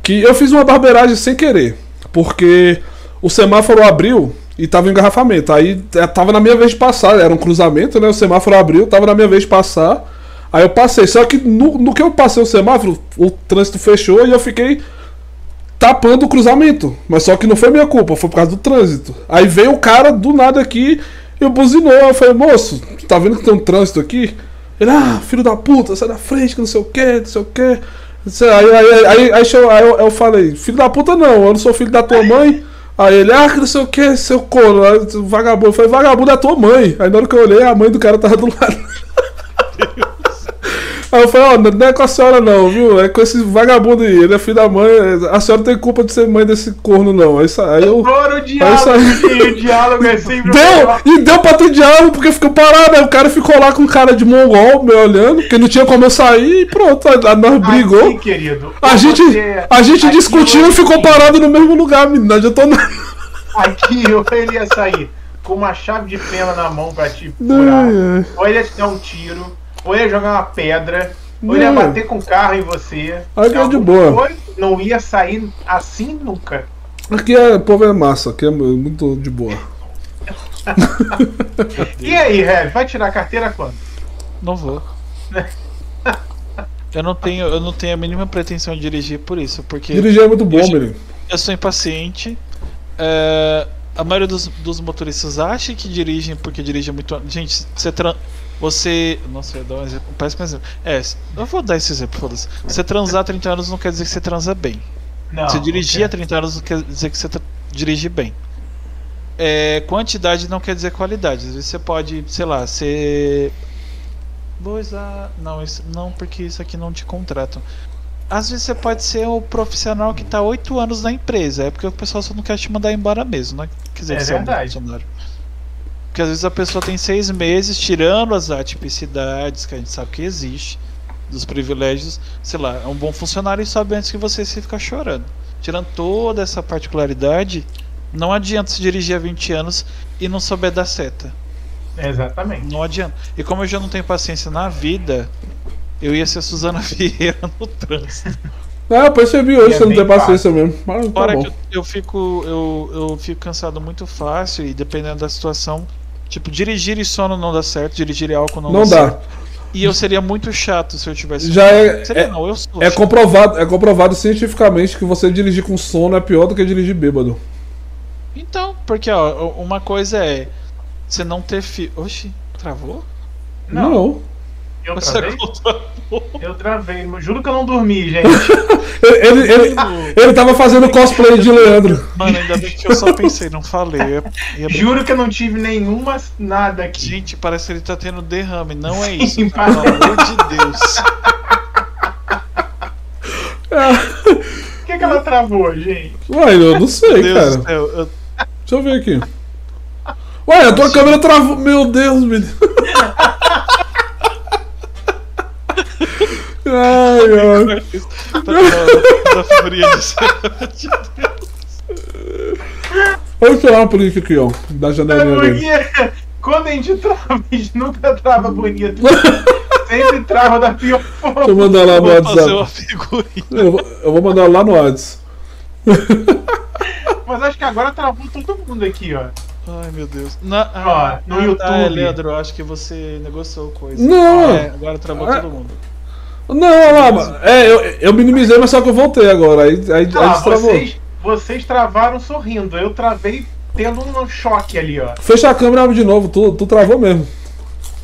Que eu fiz uma barbeiragem sem querer. Porque o semáforo abriu e tava em engarrafamento. Aí eh, tava na minha vez de passar, era um cruzamento, né? O semáforo abriu, tava na minha vez de passar. Aí eu passei. Só que no, no que eu passei o semáforo, o trânsito fechou e eu fiquei tapando o cruzamento. Mas só que não foi minha culpa, foi por causa do trânsito. Aí veio o cara do nada aqui e buzinou. Eu falei, moço, tá vendo que tem um trânsito aqui? Ele, ah, filho da puta, sai da frente, que não sei o que, não sei o que. Aí, aí, aí, aí, eu falei, filho da puta não, eu não sou filho da tua mãe. Aí ele, ah, que não sei o que, seu corno, aí, vagabundo. Eu falei, vagabundo é tua mãe. Aí na hora que eu olhei, a mãe do cara tava do lado. [laughs] Aí eu falei, ó, não é com a senhora não, viu? É com esse vagabundo aí, ele é filho da mãe. A senhora tem culpa de ser mãe desse corno, não. Aí, sa- aí eu. Adoro o diálogo, isso aí. o diálogo é sempre Deu! E deu pra ter diálogo, porque ficou parado. Aí o cara ficou lá com cara de mongol, me olhando, porque não tinha como eu sair e pronto. Aí nós brigou. Aqui, querido. A gente, você- a gente aqui discutiu e ficou parado no mesmo lugar, menino. Não adiantou nada. Aqui ou ele ia sair com uma chave de fenda na mão pra te furar, é. ou ele ia te dar um tiro, ou ia jogar uma pedra, ou ele ia bater com o carro em você. Aí que é de boa. coisa Não ia sair assim nunca. Aqui é, o povo é massa, aqui é muito de boa. [laughs] E aí, Rev, vai tirar a carteira quando? Não vou. [laughs] Eu não tenho, eu não tenho a mínima pretensão de dirigir por isso, porque Dirigir é muito bom, menino. eu sou impaciente. é, a maioria dos, dos motoristas acha que dirigem porque dirigem muito. Gente, você tran... você. Nossa, eu ia dar um exemplo. Parece é um exemplo. É, eu vou dar esse exemplo, foda-se. Você transar 30 anos não quer dizer que você transa bem. Não. Você dirigir há não 30 anos não quer dizer que você dirige bem. É, quantidade não quer dizer qualidade. Às vezes você pode, sei lá, ser. Vou usar. Não, isso- não, porque isso aqui não te contratam. Às vezes você pode ser o profissional que está 8 anos na empresa. É porque o pessoal só não quer te mandar embora mesmo, não quer dizer É que você é um verdade. funcionário. Porque às vezes a pessoa tem seis meses tirando as atipicidades que a gente sabe que existe, dos privilégios, sei lá, é um bom funcionário e sobe antes que você se ficar chorando. Tirando toda essa particularidade, não adianta se dirigir há 20 anos e não souber dar seta. Exatamente. Não adianta. E como eu já não tenho paciência na vida, eu ia ser a Suzana [laughs] Vieira no trânsito. Ah, eu percebi hoje, É você não bem tem paciência mesmo. Mas tá Fora bom. que eu, eu fico eu, eu fico cansado muito fácil e dependendo da situação, tipo, dirigir e sono não dá certo, dirigir e álcool não, Não dá, dá. certo. E eu seria muito chato se eu tivesse. Já é, Seria é, não, eu sou. é chato. comprovado, é comprovado cientificamente que você dirigir com sono é pior do que dirigir bêbado. Então, porque ó, uma coisa é você não ter fi... Oxi, travou? Não, eu Você travei? Eu travei. Juro que eu não dormi, gente. [laughs] Ele, ele, ele, ele tava fazendo cosplay de Leandro. Mano, ainda bem que eu só pensei, não falei. Ia- ia- Juro que eu não tive nenhuma nada aqui. Gente, parece que ele tá tendo derrame. Não é isso. Sim, Pelo amor de Deus. Por [laughs] que, que ela travou, gente? Ué, eu não sei, Deus cara. céu. eu- Deixa eu ver aqui. Ué, a tua câmera travou. Meu Deus, menino. [laughs] Ai, ai. Tá da figurinha de Olha o celular político aqui, ó. Da É janelinha dele. porque quando a gente trava, a gente nunca trava bonito. Sempre [laughs] trava da pior Deixa eu forma. mandar lá no Vou WhatsApp. Eu vou, eu vou mandar lá no WhatsApp. [laughs] Mas acho que agora travou todo mundo aqui, ó. Ai, meu Deus. Na, Ó, no Tá, YouTube. Leandro, eu acho que você negociou coisa. Não. É, agora travou Ah. todo mundo. Não, olha lá, é, eu, eu minimizei, mas só que eu voltei agora. Aí, aí, aí Ah, destravou. vocês, vocês travaram sorrindo. Eu travei tendo um choque ali, ó. Fecha a câmera e abre de novo, tu, tu travou mesmo.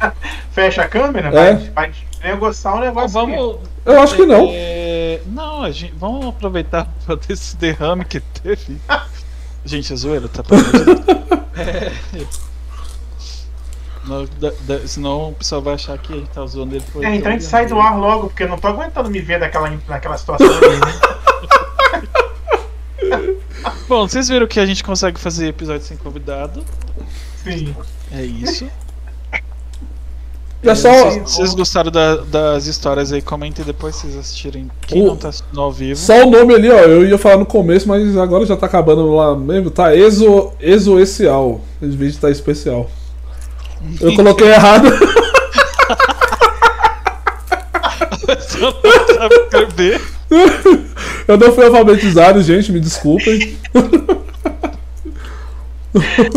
[laughs] Fecha a câmera, É. vai, vai negociar um negócio. aqui. Vamos. Eu acho que não. É, não, a gente, vamos aproveitar [laughs] pra ter esse derrame que teve. [laughs] Gente, é zoeira, tá? Deus. É. No- da- da- senão o pessoal vai achar que a gente tá zoando ele. É, então a gente sai do ar logo, porque eu não tô aguentando me ver daquela, naquela situação ali, né? [laughs] Bom, vocês viram que a gente consegue fazer episódio sem convidado. Sim. É isso. É só. Se vocês gostaram da- das histórias aí, comentem depois se vocês assistirem. Quem O- não tá assistindo ao vivo. Só o nome ali, ó. Eu ia falar no começo, mas agora já tá acabando lá mesmo. Tá exo, exoecial. Em vez de tá especial. Eu coloquei errado. [laughs] Eu não fui alfabetizado, gente, me desculpem.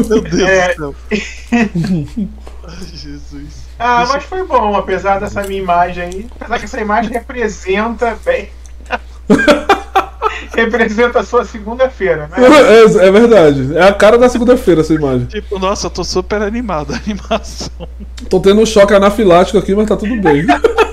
Meu Deus É. do céu. Ai, Jesus. Ah, mas foi bom, apesar dessa minha imagem aí. Apesar que essa imagem representa bem. [laughs] [laughs] representa a sua segunda-feira, né? É, é verdade. É a cara da segunda-feira essa imagem. Tipo, nossa, eu tô super animado. [laughs] A animação. Tô tendo um choque anafilático aqui, mas tá tudo bem. [laughs]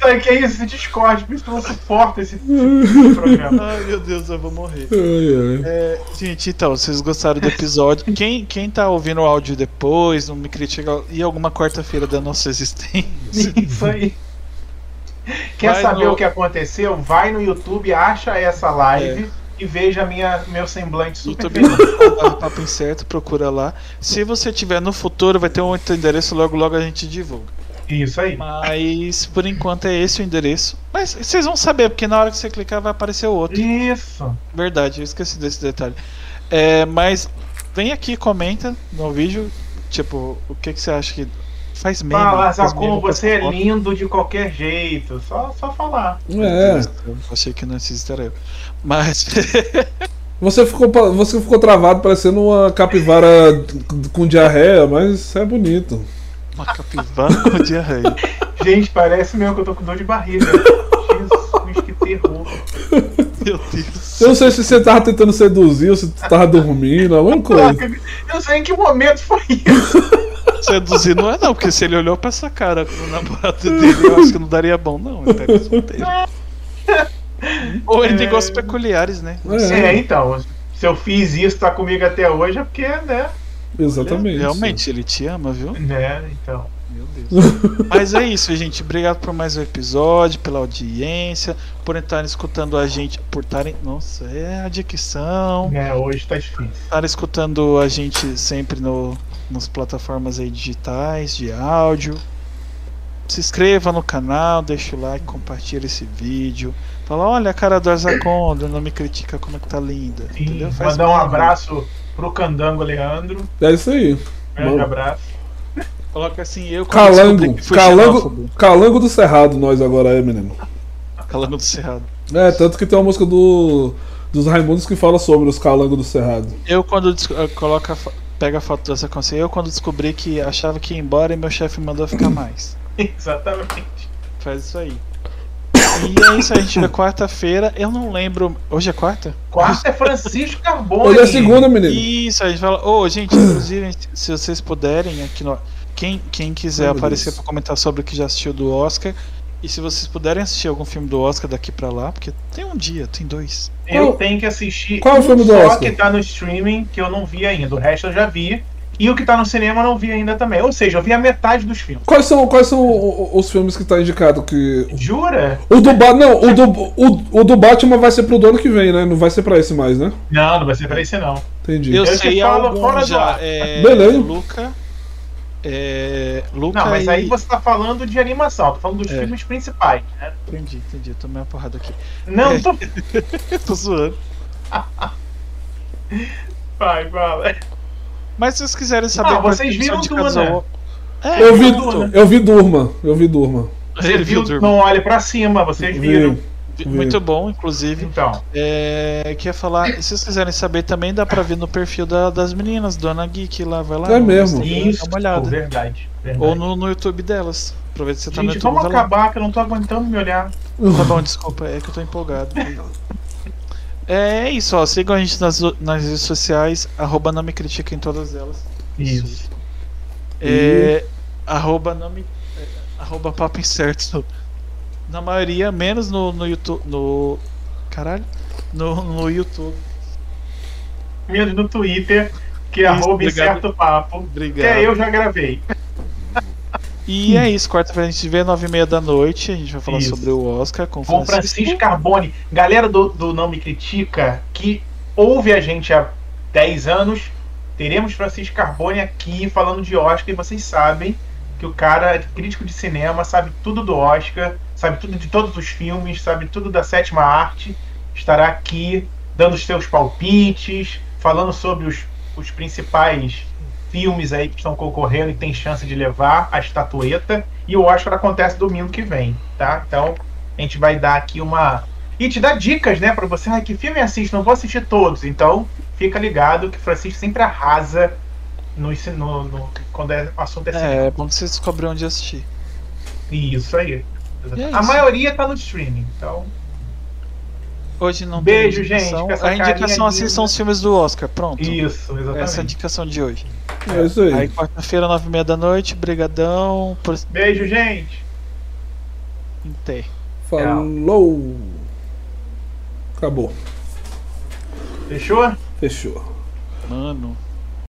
Sabe que é isso? Discord, por isso que eu não suporto esse tipo de programa. Ai, meu Deus, eu vou morrer. Ai, ai. É, gente, então, vocês gostaram do episódio? Quem, quem tá ouvindo o áudio depois, não me critica, e alguma quarta-feira da nossa existência. [laughs] Isso aí. Quer Vai saber no- o que aconteceu? Vai no YouTube, acha essa live e veja minha, meu semblante super YouTube feliz. Papo Incerto, procura lá. Se você tiver no futuro, vai ter um outro endereço, logo logo a gente divulga. Isso aí. Mas por enquanto é esse o endereço. Mas vocês vão saber, porque na hora que você clicar vai aparecer o outro. Isso. Verdade, eu esqueci desse detalhe. É, mas vem aqui, comenta no vídeo, tipo, o que, que você acha que faz meme. Fala, faz como meme com você é lindo de qualquer jeito. Só, só falar. É. Eu achei que não existia eu. Mas [laughs] Você ficou, você ficou travado parecendo uma capivara com diarreia, mas é bonito. Uma capivara com diarreia. [laughs] Gente, parece mesmo que eu tô com dor de barriga. Jesus, que terror. Meu Deus. Eu não sei se você tava tentando seduzir ou se você tava dormindo, alguma coisa. Eu não sei em que momento foi isso. Seduzir não é não, porque se ele olhou pra essa cara com o namorado dele, eu acho que não daria bom, não. Ele. [laughs] Ou ele tem É. gostos peculiares, né? É, então. Se eu fiz isso, tá comigo até hoje, é porque, né? Exatamente. Realmente, ele te ama, viu? Né, então. Meu Deus. Mas é isso, gente. Obrigado por mais um episódio, pela audiência, por estarem escutando a gente, por estarem. Nossa, é a dicção. É, hoje tá difícil. Estarem escutando a gente sempre no, nas plataformas aí digitais, de áudio. Se inscreva no canal, deixa o like, compartilha esse vídeo. Fala, olha a cara do Arzaconda, não me critica como é que tá linda. Sim, entendeu? Faz mandar um abraço pro Candango Leandro. É isso aí. Grande abraço. Coloca assim, eu Calango. Calango, xenófobo. calango do Cerrado, nós agora é, menino. Calango do Cerrado. É, tanto que tem uma música do, dos Raimundos que fala sobre os calangos do Cerrado. Eu quando coloca, pega a foto dessa consciência, eu quando descobri que achava que ia embora e meu chefe mandou ficar mais. [laughs] Exatamente. Faz isso aí. E é isso, a gente vê quarta-feira. Eu não lembro. Hoje é quarta? Quarta é Francisco Carbone. Hoje é segunda, menino. Isso, a gente fala. Ô, gente, inclusive, se vocês puderem, aqui no. Quem, quem quiser meu aparecer pra comentar sobre o que já assistiu do Oscar. E se vocês puderem assistir algum filme do Oscar daqui pra lá, porque tem um dia, tem dois. Eu tenho que assistir qual é o um filme do só Oscar? que tá no streaming que eu não vi ainda. O resto eu já vi. E o que tá no cinema eu não vi ainda também. Ou seja, eu vi a metade dos filmes. Quais são, quais são os filmes que tá indicado que. Jura? O do Batman. Não, o do, o, o do Batman vai ser pro do ano que vem, né? Não vai ser pra esse mais, né? Não, não vai ser pra esse não. Entendi. Eu, Eu sei falo fora do já. ar. É, Beleza. Luca. É, Luca Não, mas e... aí você tá falando de animação, tô falando dos É. filmes principais, né? Entendi, entendi. Eu tomei uma porrada aqui. Não, É. tô. [laughs] Tô zoando. Vai, fala. Mas se vocês quiserem saber. Ah, vocês viram Duna? ao- É, Eu vi, Duna. eu vi Durma. Eu vi Durma. Você ele viu? viu Durma. Não olhe pra cima, vocês viram. Vi. Muito bom, inclusive. Então, É, queria falar, se vocês quiserem saber também, dá pra ver no perfil da- das meninas, Dona Geek lá, vai lá. É no mesmo. Instagram, isso, Dá uma olhada. verdade. verdade. Ou no, no YouTube delas. Aproveita que você tá no Gente, YouTube. vamos vai lá. acabar que eu não tô aguentando me olhar. Tá bom, desculpa, é que eu tô empolgado. [laughs] É isso, ó. Sigam a gente nas, nas redes sociais, arroba não me critica em todas elas. Isso. É, arroba não me. é, arroba papo incerto. [laughs] Na maioria, menos no, no YouTube. No. Caralho. No, no YouTube. menos no Twitter, que é arroba obrigado. certo papo. Obrigado. Que é eu já gravei. E é isso, quarta-feira a gente vê nove e meia da noite. A gente vai falar Isso. sobre o Oscar com Com Francisco. Francisco Carbone. Galera do, do Não Me Critica, que ouve a gente há 10 anos, teremos Francisco Carbone aqui falando de Oscar e vocês sabem que o cara é crítico de cinema, sabe tudo do Oscar, sabe tudo de todos os filmes, sabe tudo da sétima arte. Estará aqui dando os seus palpites, falando sobre os, os principais filmes aí que estão concorrendo e tem chance de levar a estatueta. E o Oscar acontece domingo que vem, tá? Então a gente vai dar aqui uma. E te dar dicas, né, pra você. Ah, que filme assiste? Não vou assistir todos. Então fica ligado que o Francisco sempre arrasa no, no, no- quando é, assunto é. É, é bom você descobre onde assistir. Isso aí. É a isso. maioria tá no streaming, então. Hoje não Beijo, tem indicação. gente, A indicação assim linda. são os filmes do Oscar. Pronto. Isso, exatamente. Essa é a indicação de hoje. É isso aí. Aí quarta-feira, nove e meia da noite, brigadão por Beijo, gente. Inter. Falou. Acabou. Fechou? Fechou. Mano.